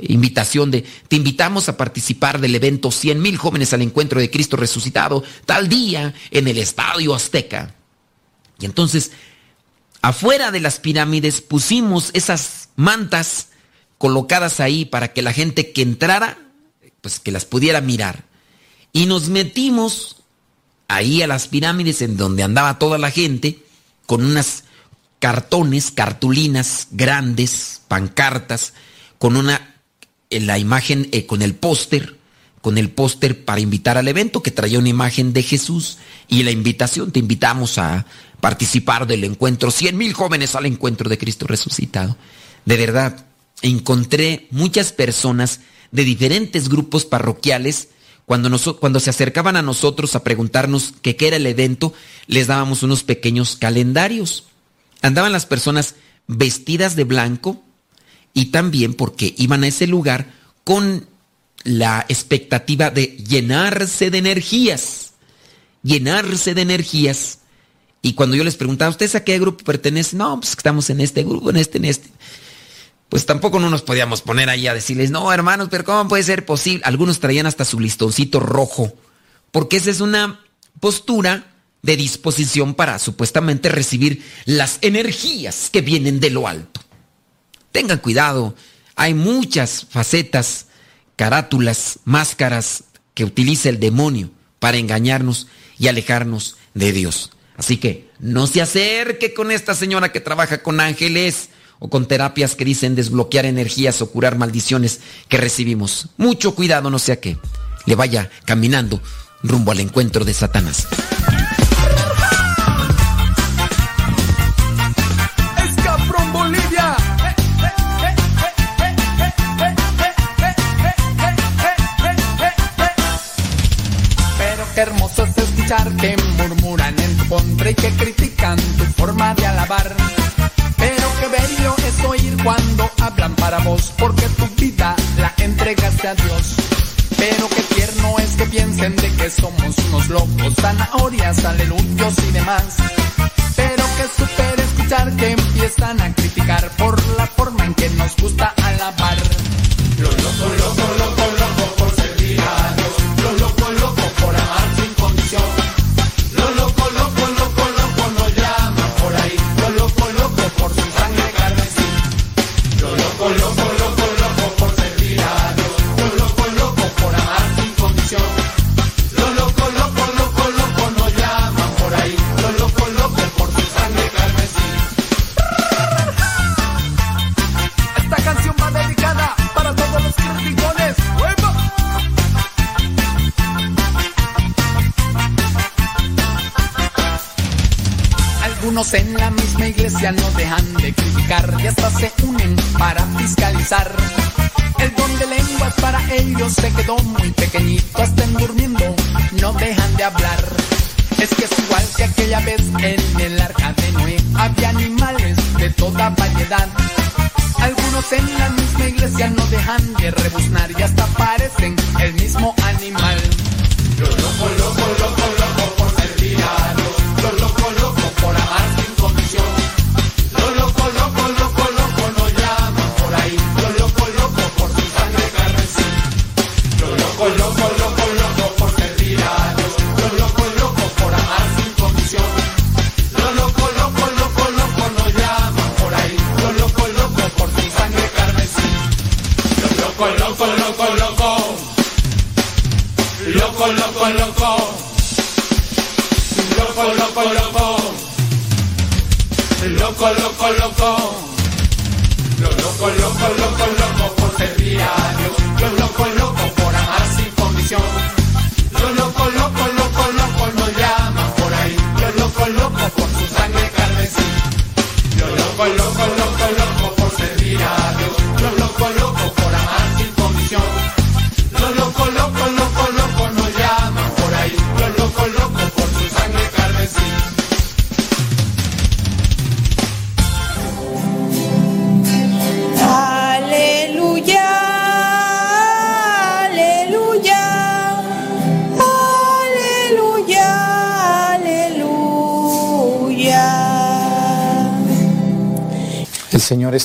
invitación de, te invitamos a participar del evento 100 mil jóvenes al encuentro de Cristo resucitado, tal día en el Estadio Azteca. Y entonces, afuera de las pirámides pusimos esas mantas colocadas ahí para que la gente que entrara, pues que las pudiera mirar. Y nos metimos ahí a las pirámides en donde andaba toda la gente con unas cartones, cartulinas grandes, pancartas, con una en la imagen, eh, con el póster, con el póster para invitar al evento que traía una imagen de Jesús y la invitación, te invitamos a participar del encuentro, 100 mil jóvenes al encuentro de Cristo resucitado. De verdad, encontré muchas personas de diferentes grupos parroquiales cuando, noso- cuando se acercaban a nosotros a preguntarnos qué era el evento, les dábamos unos pequeños calendarios. Andaban las personas vestidas de blanco y también porque iban a ese lugar con la expectativa de llenarse de energías, llenarse de energías. Y cuando yo les preguntaba, ¿ustedes a qué grupo pertenecen? No, pues estamos en este grupo, en este, en este. Pues tampoco no nos podíamos poner ahí a decirles, no, hermanos, pero ¿cómo puede ser posible? Algunos traían hasta su listoncito rojo, porque esa es una postura de disposición para supuestamente recibir las energías que vienen de lo alto. Tengan cuidado, hay muchas facetas, carátulas, máscaras que utiliza el demonio para engañarnos y alejarnos de Dios. Así que no se acerque con esta señora que trabaja con ángeles o con terapias que dicen desbloquear energías o curar maldiciones que recibimos. Mucho cuidado, no sea que le vaya caminando rumbo al encuentro de Satanás. Qué hermoso es escuchar que murmuran en tu contra y que critican tu forma de alabar. Bello es oír cuando hablan para vos, porque tu vida la entregaste a Dios. Pero qué tierno es que piensen de que somos unos locos, zanahorias, aleluyos y demás. Pero que super escuchar que empiezan a criticar por la forma en que nos gusta alabar. No dejan de criticar y hasta se unen para fiscalizar. El don de lenguas para ellos se quedó muy pequeñito, en durmiendo no dejan de hablar. Es que es igual que aquella vez en el arca de Noé. Había animales de toda variedad. Algunos en la misma iglesia no dejan de rebuznar y hasta parecen el mismo animal. Lo loco, loco, loco, loco Loco, loco, loco. Loco, loco, loco. Loco, loco. Lo loco, loco, loco, loco por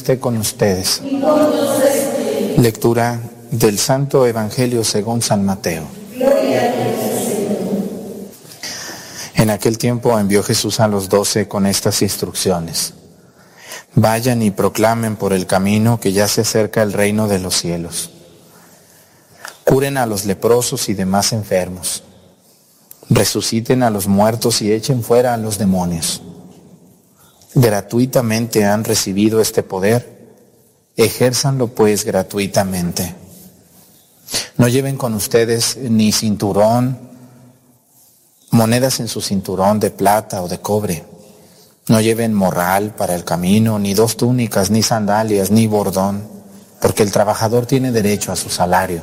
esté con ustedes. Lectura del Santo Evangelio según San Mateo. En aquel tiempo envió Jesús a los doce con estas instrucciones. Vayan y proclamen por el camino que ya se acerca el reino de los cielos. Curen a los leprosos y demás enfermos. Resuciten a los muertos y echen fuera a los demonios. Gratuitamente han recibido este poder. Ejérzanlo pues gratuitamente. No lleven con ustedes ni cinturón, monedas en su cinturón de plata o de cobre. No lleven morral para el camino, ni dos túnicas, ni sandalias, ni bordón, porque el trabajador tiene derecho a su salario.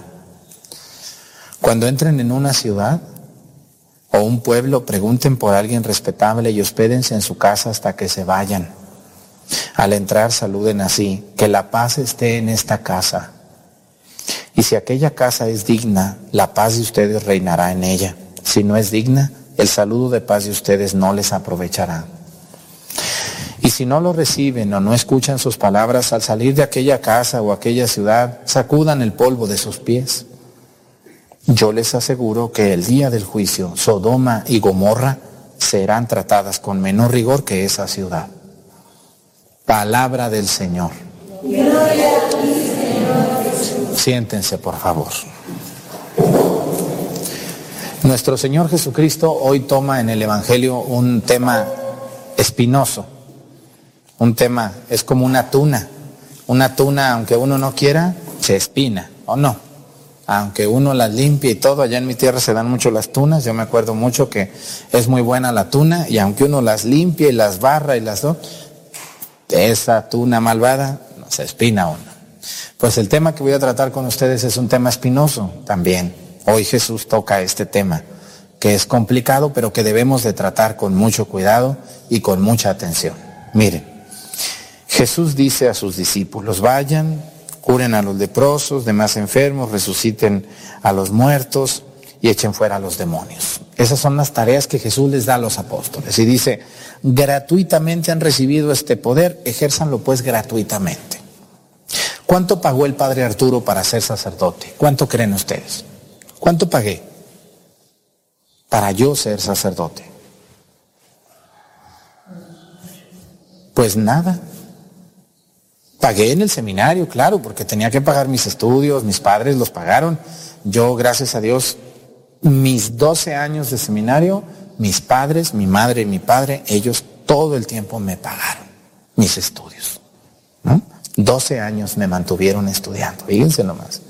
Cuando entren en una ciudad o un pueblo, pregunten por alguien respetable y hospédense en su casa hasta que se vayan. Al entrar saluden así, que la paz esté en esta casa. Y si aquella casa es digna, la paz de ustedes reinará en ella. Si no es digna, el saludo de paz de ustedes no les aprovechará. Y si no lo reciben o no escuchan sus palabras, al salir de aquella casa o aquella ciudad, sacudan el polvo de sus pies. Yo les aseguro que el día del juicio, Sodoma y Gomorra serán tratadas con menor rigor que esa ciudad. Palabra del Señor. Siéntense, por favor. Nuestro Señor Jesucristo hoy toma en el Evangelio un tema espinoso. Un tema, es como una tuna. Una tuna, aunque uno no quiera, se espina, ¿o no? Aunque uno las limpie y todo, allá en mi tierra se dan mucho las tunas, yo me acuerdo mucho que es muy buena la tuna, y aunque uno las limpie y las barra y las do, esa tuna malvada se espina uno. Pues el tema que voy a tratar con ustedes es un tema espinoso también. Hoy Jesús toca este tema, que es complicado, pero que debemos de tratar con mucho cuidado y con mucha atención. Miren, Jesús dice a sus discípulos, vayan, curen a los leprosos, demás enfermos, resuciten a los muertos y echen fuera a los demonios. Esas son las tareas que Jesús les da a los apóstoles. Y dice, gratuitamente han recibido este poder, ejérzanlo pues gratuitamente. ¿Cuánto pagó el padre Arturo para ser sacerdote? ¿Cuánto creen ustedes? ¿Cuánto pagué para yo ser sacerdote? Pues nada. Pagué en el seminario, claro, porque tenía que pagar mis estudios, mis padres los pagaron. Yo, gracias a Dios, mis 12 años de seminario, mis padres, mi madre y mi padre, ellos todo el tiempo me pagaron mis estudios. ¿no? 12 años me mantuvieron estudiando, fíjense nomás.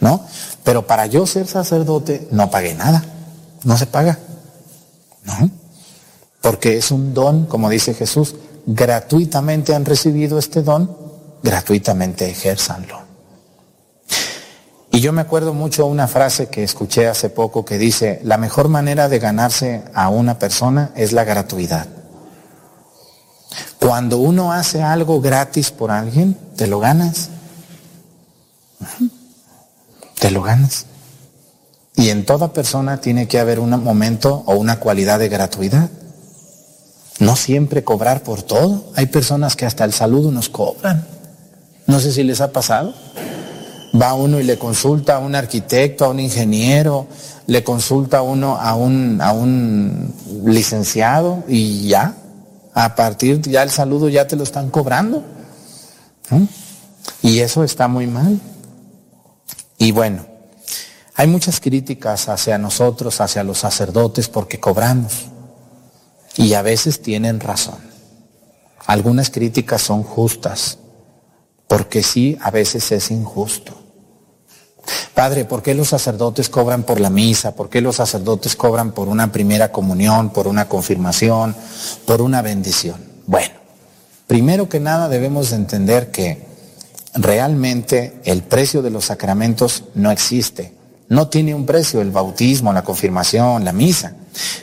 ¿no? Pero para yo ser sacerdote no pagué nada, no se paga. ¿no? Porque es un don, como dice Jesús, gratuitamente han recibido este don, gratuitamente ejérzanlo. Y yo me acuerdo mucho una frase que escuché hace poco que dice, la mejor manera de ganarse a una persona es la gratuidad. Cuando uno hace algo gratis por alguien, te lo ganas. Te lo ganas. Y en toda persona tiene que haber un momento o una cualidad de gratuidad. No siempre cobrar por todo. Hay personas que hasta el saludo nos cobran. No sé si les ha pasado. Va uno y le consulta a un arquitecto, a un ingeniero, le consulta uno a un, a un licenciado y ya, a partir ya el saludo ya te lo están cobrando. Y eso está muy mal. Y bueno, hay muchas críticas hacia nosotros, hacia los sacerdotes, porque cobramos. Y a veces tienen razón. Algunas críticas son justas, porque sí, a veces es injusto. Padre, ¿por qué los sacerdotes cobran por la misa? ¿Por qué los sacerdotes cobran por una primera comunión, por una confirmación, por una bendición? Bueno, primero que nada debemos de entender que realmente el precio de los sacramentos no existe. No tiene un precio el bautismo, la confirmación, la misa.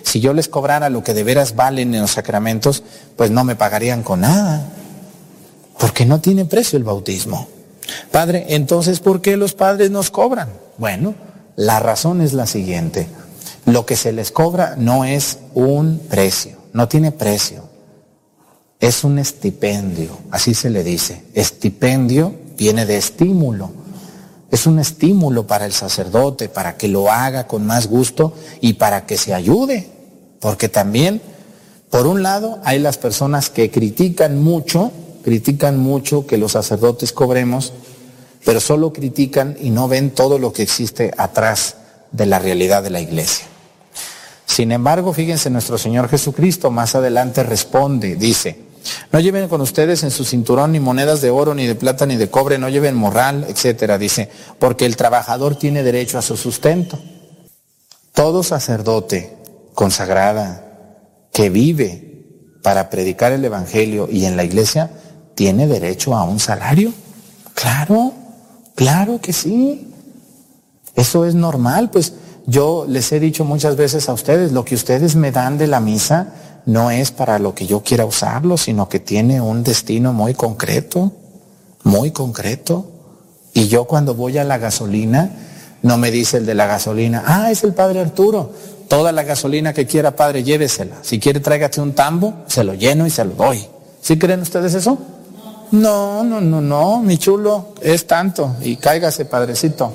Si yo les cobrara lo que de veras valen en los sacramentos, pues no me pagarían con nada. Porque no tiene precio el bautismo. Padre, entonces, ¿por qué los padres nos cobran? Bueno, la razón es la siguiente. Lo que se les cobra no es un precio, no tiene precio. Es un estipendio, así se le dice. Estipendio viene de estímulo. Es un estímulo para el sacerdote, para que lo haga con más gusto y para que se ayude. Porque también, por un lado, hay las personas que critican mucho, critican mucho que los sacerdotes cobremos, pero solo critican y no ven todo lo que existe atrás de la realidad de la iglesia. Sin embargo, fíjense, nuestro Señor Jesucristo más adelante responde, dice, no lleven con ustedes en su cinturón ni monedas de oro, ni de plata, ni de cobre, no lleven morral, etcétera, dice, porque el trabajador tiene derecho a su sustento. Todo sacerdote consagrada que vive para predicar el Evangelio y en la iglesia tiene derecho a un salario. Claro, claro que sí. Eso es normal, pues yo les he dicho muchas veces a ustedes, lo que ustedes me dan de la misa, no es para lo que yo quiera usarlo, sino que tiene un destino muy concreto, muy concreto. Y yo cuando voy a la gasolina, no me dice el de la gasolina, ah, es el padre Arturo, toda la gasolina que quiera, padre, llévesela. Si quiere, tráigate un tambo, se lo lleno y se lo doy. ¿Sí creen ustedes eso? No, no, no, no, mi chulo, es tanto. Y cáigase, padrecito.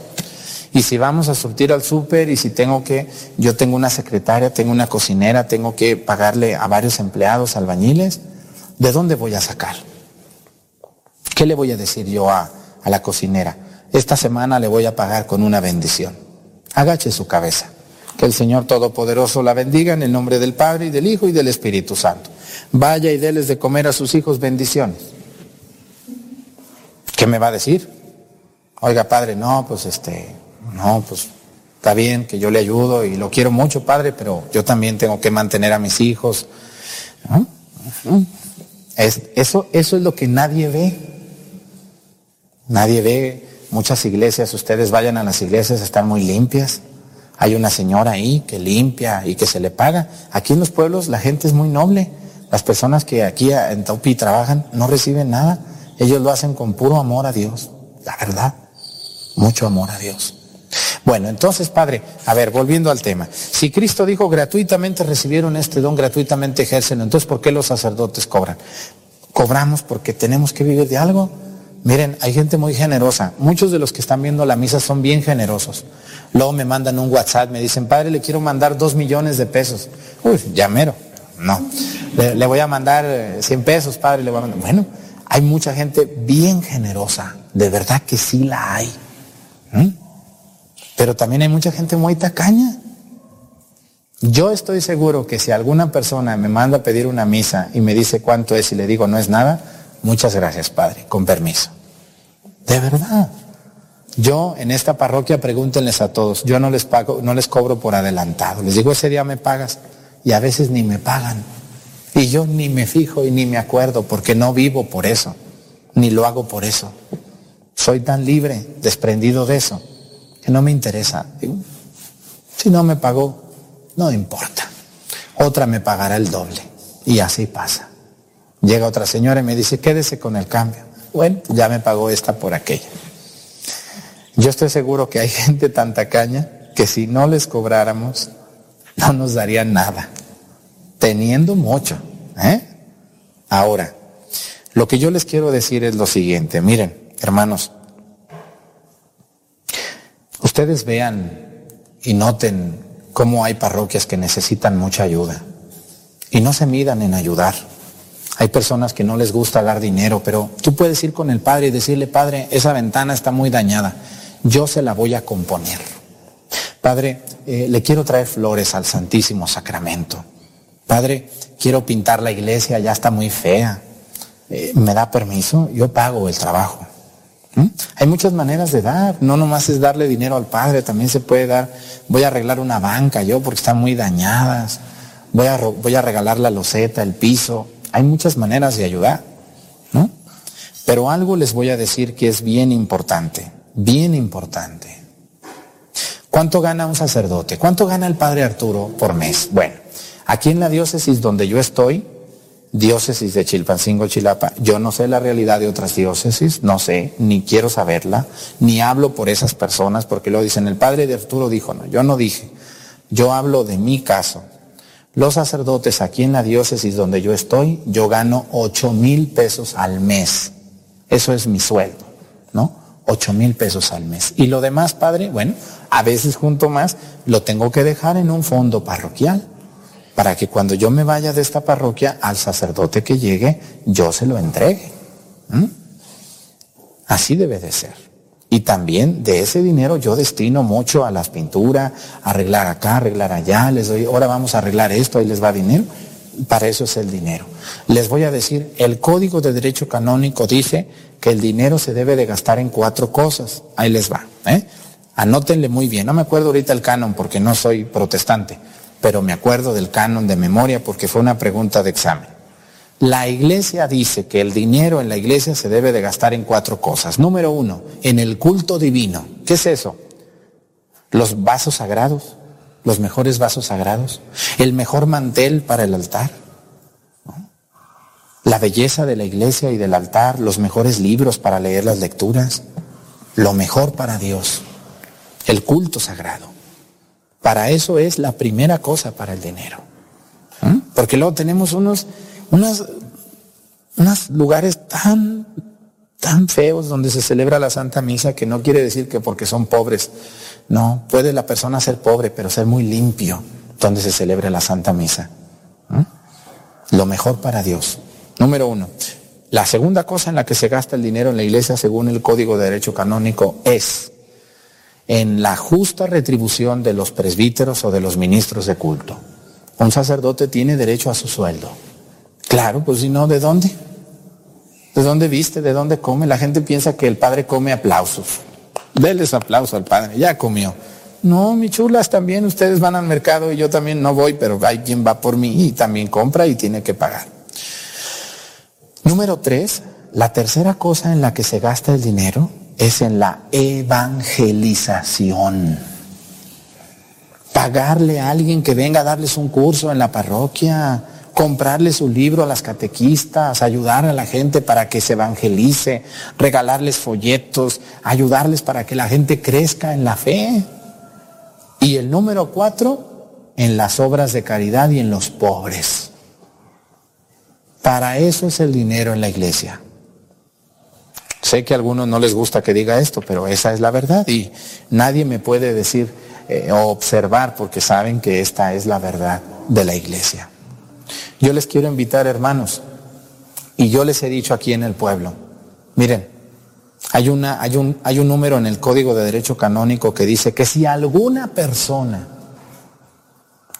Y si vamos a surtir al súper y si tengo que, yo tengo una secretaria, tengo una cocinera, tengo que pagarle a varios empleados, albañiles, ¿de dónde voy a sacar? ¿Qué le voy a decir yo a, a la cocinera? Esta semana le voy a pagar con una bendición. Agache su cabeza. Que el Señor Todopoderoso la bendiga en el nombre del Padre y del Hijo y del Espíritu Santo. Vaya y déles de comer a sus hijos bendiciones. ¿Qué me va a decir? Oiga, padre, no, pues este, no, pues está bien que yo le ayudo y lo quiero mucho, padre, pero yo también tengo que mantener a mis hijos. Es, eso, eso es lo que nadie ve. Nadie ve. Muchas iglesias, ustedes vayan a las iglesias, están muy limpias. Hay una señora ahí que limpia y que se le paga. Aquí en los pueblos la gente es muy noble. Las personas que aquí en Taupi trabajan no reciben nada. Ellos lo hacen con puro amor a Dios. La verdad. Mucho amor a Dios. Bueno, entonces, Padre, a ver, volviendo al tema. Si Cristo dijo gratuitamente recibieron este don, gratuitamente ejercen, entonces ¿por qué los sacerdotes cobran? Cobramos porque tenemos que vivir de algo. Miren, hay gente muy generosa. Muchos de los que están viendo la misa son bien generosos. Luego me mandan un WhatsApp, me dicen, Padre, le quiero mandar dos millones de pesos. Uy, llamero. No. Le, voy a mandar eh, 100 pesos, Padre, le voy a mandar. Bueno, hay mucha gente bien generosa. De verdad que sí la hay. Pero también hay mucha gente muy tacaña. Yo estoy seguro que si alguna persona me manda a pedir una misa y me dice cuánto es y le digo no es nada, muchas gracias, Padre, con permiso. De verdad. Yo en esta parroquia pregúntenles a todos, yo no les pago, no les cobro por adelantado. Les digo ese día me pagas y a veces ni me pagan. Y yo ni me fijo y ni me acuerdo porque no vivo por eso, ni lo hago por eso. Soy tan libre, desprendido de eso que no me interesa. Si no me pagó, no importa. Otra me pagará el doble. Y así pasa. Llega otra señora y me dice, quédese con el cambio. Bueno, ya me pagó esta por aquella. Yo estoy seguro que hay gente tan tacaña que si no les cobráramos, no nos darían nada. Teniendo mucho. ¿eh? Ahora, lo que yo les quiero decir es lo siguiente. Miren, hermanos, ustedes vean y noten cómo hay parroquias que necesitan mucha ayuda y no se midan en ayudar. Hay personas que no les gusta dar dinero, pero tú puedes ir con el padre y decirle, padre, esa ventana está muy dañada, yo se la voy a componer. Padre, eh, le quiero traer flores al Santísimo Sacramento. Padre, quiero pintar la iglesia, ya está muy fea. Eh, ¿Me da permiso? Yo pago el trabajo. ¿Mm? Hay muchas maneras de dar, no nomás es darle dinero al padre, también se puede dar, voy a arreglar una banca yo porque están muy dañadas, voy a, voy a regalar la loseta, el piso, hay muchas maneras de ayudar, ¿no? Pero algo les voy a decir que es bien importante, bien importante. ¿Cuánto gana un sacerdote? ¿Cuánto gana el padre Arturo por mes? Bueno, aquí en la diócesis donde yo estoy, diócesis de Chilpancingo, Chilapa, yo no sé la realidad de otras diócesis, no sé, ni quiero saberla, ni hablo por esas personas, porque lo dicen, el padre de Arturo dijo, no, yo no dije, yo hablo de mi caso. Los sacerdotes aquí en la diócesis donde yo estoy, yo gano ocho mil pesos al mes. Eso es mi sueldo, ¿no? Ocho mil pesos al mes. Y lo demás, padre, bueno, a veces junto más, lo tengo que dejar en un fondo parroquial para que cuando yo me vaya de esta parroquia, al sacerdote que llegue, yo se lo entregue. Así debe de ser. Y también de ese dinero yo destino mucho a las pinturas, arreglar acá, arreglar allá, les doy, ahora vamos a arreglar esto, ahí les va dinero. Para eso es el dinero. Les voy a decir, el Código de Derecho Canónico dice que el dinero se debe de gastar en cuatro cosas. Ahí les va. ¿eh? Anótenle muy bien. No me acuerdo ahorita el canon porque no soy protestante, pero me acuerdo del canon de memoria porque fue una pregunta de examen. La iglesia dice que el dinero en la iglesia se debe de gastar en cuatro cosas. Número uno, en el culto divino. ¿Qué es eso? Los vasos sagrados, los mejores vasos sagrados, el mejor mantel para el altar, la belleza de la iglesia y del altar, los mejores libros para leer las lecturas, lo mejor para Dios, el culto sagrado. Para eso es la primera cosa para el dinero. ¿Mm? Porque luego tenemos unos, unos, lugares tan, tan feos donde se celebra la Santa Misa que no quiere decir que porque son pobres. No, puede la persona ser pobre, pero ser muy limpio donde se celebre la Santa Misa. ¿Mm? Lo mejor para Dios. Número uno. La segunda cosa en la que se gasta el dinero en la iglesia, según el Código de Derecho Canónico, es en la justa retribución de los presbíteros o de los ministros de culto. Un sacerdote tiene derecho a su sueldo. Claro, pues si no, ¿de dónde? ¿De dónde viste? ¿De dónde come? La gente piensa que el padre come aplausos. Deles aplauso al padre, ya comió. No, mi chulas, también ustedes van al mercado y yo también no voy, pero hay quien va por mí y también compra y tiene que pagar. Número tres, la tercera cosa en la que se gasta el dinero es en la evangelización. Pagarle a alguien que venga a darles un curso en la parroquia, comprarles un libro a las catequistas, ayudar a la gente para que se evangelice, regalarles folletos, ayudarles para que la gente crezca en la fe. Y el número cuatro, en las obras de caridad y en los pobres. Para eso es el dinero en la iglesia. Sé que a algunos no les gusta que diga esto, pero esa es la verdad y nadie me puede decir eh, o observar porque saben que esta es la verdad de la iglesia. Yo les quiero invitar, hermanos, y yo les he dicho aquí en el pueblo, miren, hay, hay, un, hay un número en el Código de Derecho Canónico que dice que si alguna persona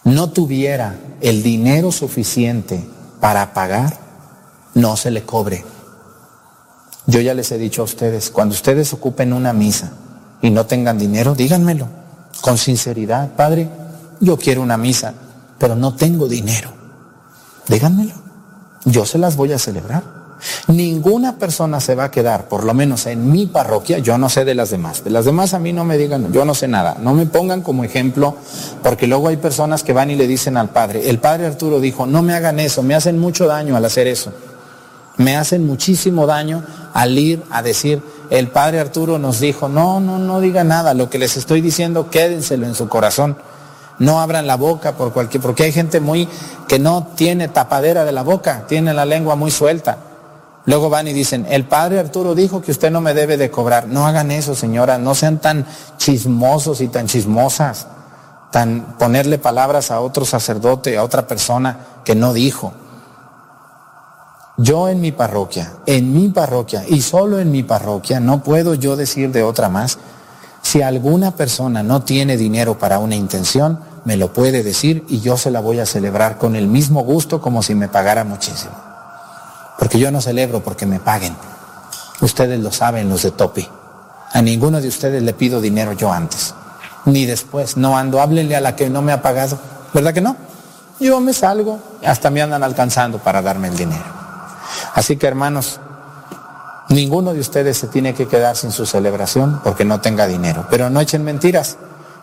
no tuviera el dinero suficiente para pagar, no se le cobre. Yo ya les he dicho a ustedes, cuando ustedes ocupen una misa y no tengan dinero, díganmelo con sinceridad, Padre, yo quiero una misa, pero no tengo dinero. Díganmelo. Yo se las voy a celebrar. Ninguna persona se va a quedar, por lo menos en mi parroquia, yo no sé de las demás. De las demás a mí no me digan, yo no sé nada. No me pongan como ejemplo, porque luego hay personas que van y le dicen al padre, el padre Arturo dijo, no me hagan eso, me hacen mucho daño al hacer eso. Me hacen muchísimo daño al ir a decir, el padre Arturo nos dijo, no, no, no diga nada, lo que les estoy diciendo, quédenselo en su corazón. No abran la boca por cualquier, porque hay gente muy que no tiene tapadera de la boca, tiene la lengua muy suelta. Luego van y dicen, el padre Arturo dijo que usted no me debe de cobrar. No hagan eso, señora, no sean tan chismosos y tan chismosas, tan ponerle palabras a otro sacerdote, a otra persona que no dijo. Yo en mi parroquia, en mi parroquia y solo en mi parroquia, no puedo yo decir de otra más, si alguna persona no tiene dinero para una intención, me lo puede decir y yo se la voy a celebrar con el mismo gusto como si me pagara muchísimo. Porque yo no celebro porque me paguen. Ustedes lo saben, los de Topi. A ninguno de ustedes le pido dinero yo antes, ni después. No ando, háblenle a la que no me ha pagado. ¿Verdad que no? Yo me salgo, hasta me andan alcanzando para darme el dinero. Así que hermanos, ninguno de ustedes se tiene que quedar sin su celebración porque no tenga dinero. Pero no echen mentiras,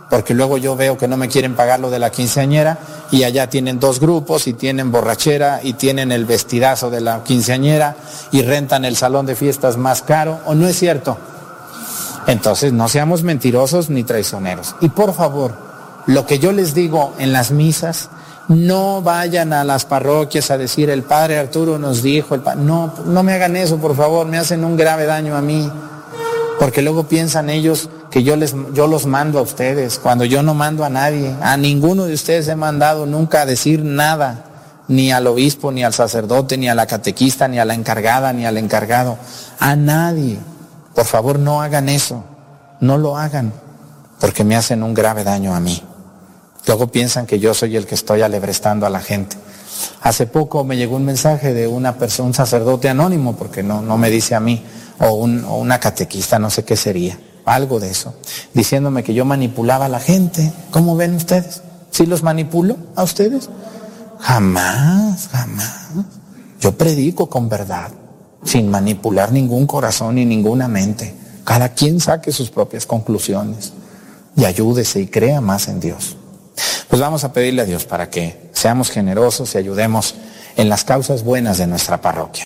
porque luego yo veo que no me quieren pagar lo de la quinceañera y allá tienen dos grupos y tienen borrachera y tienen el vestidazo de la quinceañera y rentan el salón de fiestas más caro, ¿o no es cierto? Entonces no seamos mentirosos ni traicioneros. Y por favor, lo que yo les digo en las misas, no vayan a las parroquias a decir el padre Arturo nos dijo, el pa-". no, no me hagan eso, por favor, me hacen un grave daño a mí. Porque luego piensan ellos que yo, les, yo los mando a ustedes, cuando yo no mando a nadie. A ninguno de ustedes he mandado nunca a decir nada, ni al obispo, ni al sacerdote, ni a la catequista, ni a la encargada, ni al encargado. A nadie. Por favor, no hagan eso. No lo hagan, porque me hacen un grave daño a mí. Luego piensan que yo soy el que estoy alebrestando a la gente. Hace poco me llegó un mensaje de una persona, un sacerdote anónimo, porque no, no me dice a mí, o, o una catequista, no sé qué sería, algo de eso, diciéndome que yo manipulaba a la gente. ¿Cómo ven ustedes? ¿Sí los manipulo a ustedes? Jamás, jamás. Yo predico con verdad, sin manipular ningún corazón ni ninguna mente. Cada quien saque sus propias conclusiones y ayúdese y crea más en Dios. Pues vamos a pedirle a Dios para que seamos generosos y ayudemos en las causas buenas de nuestra parroquia.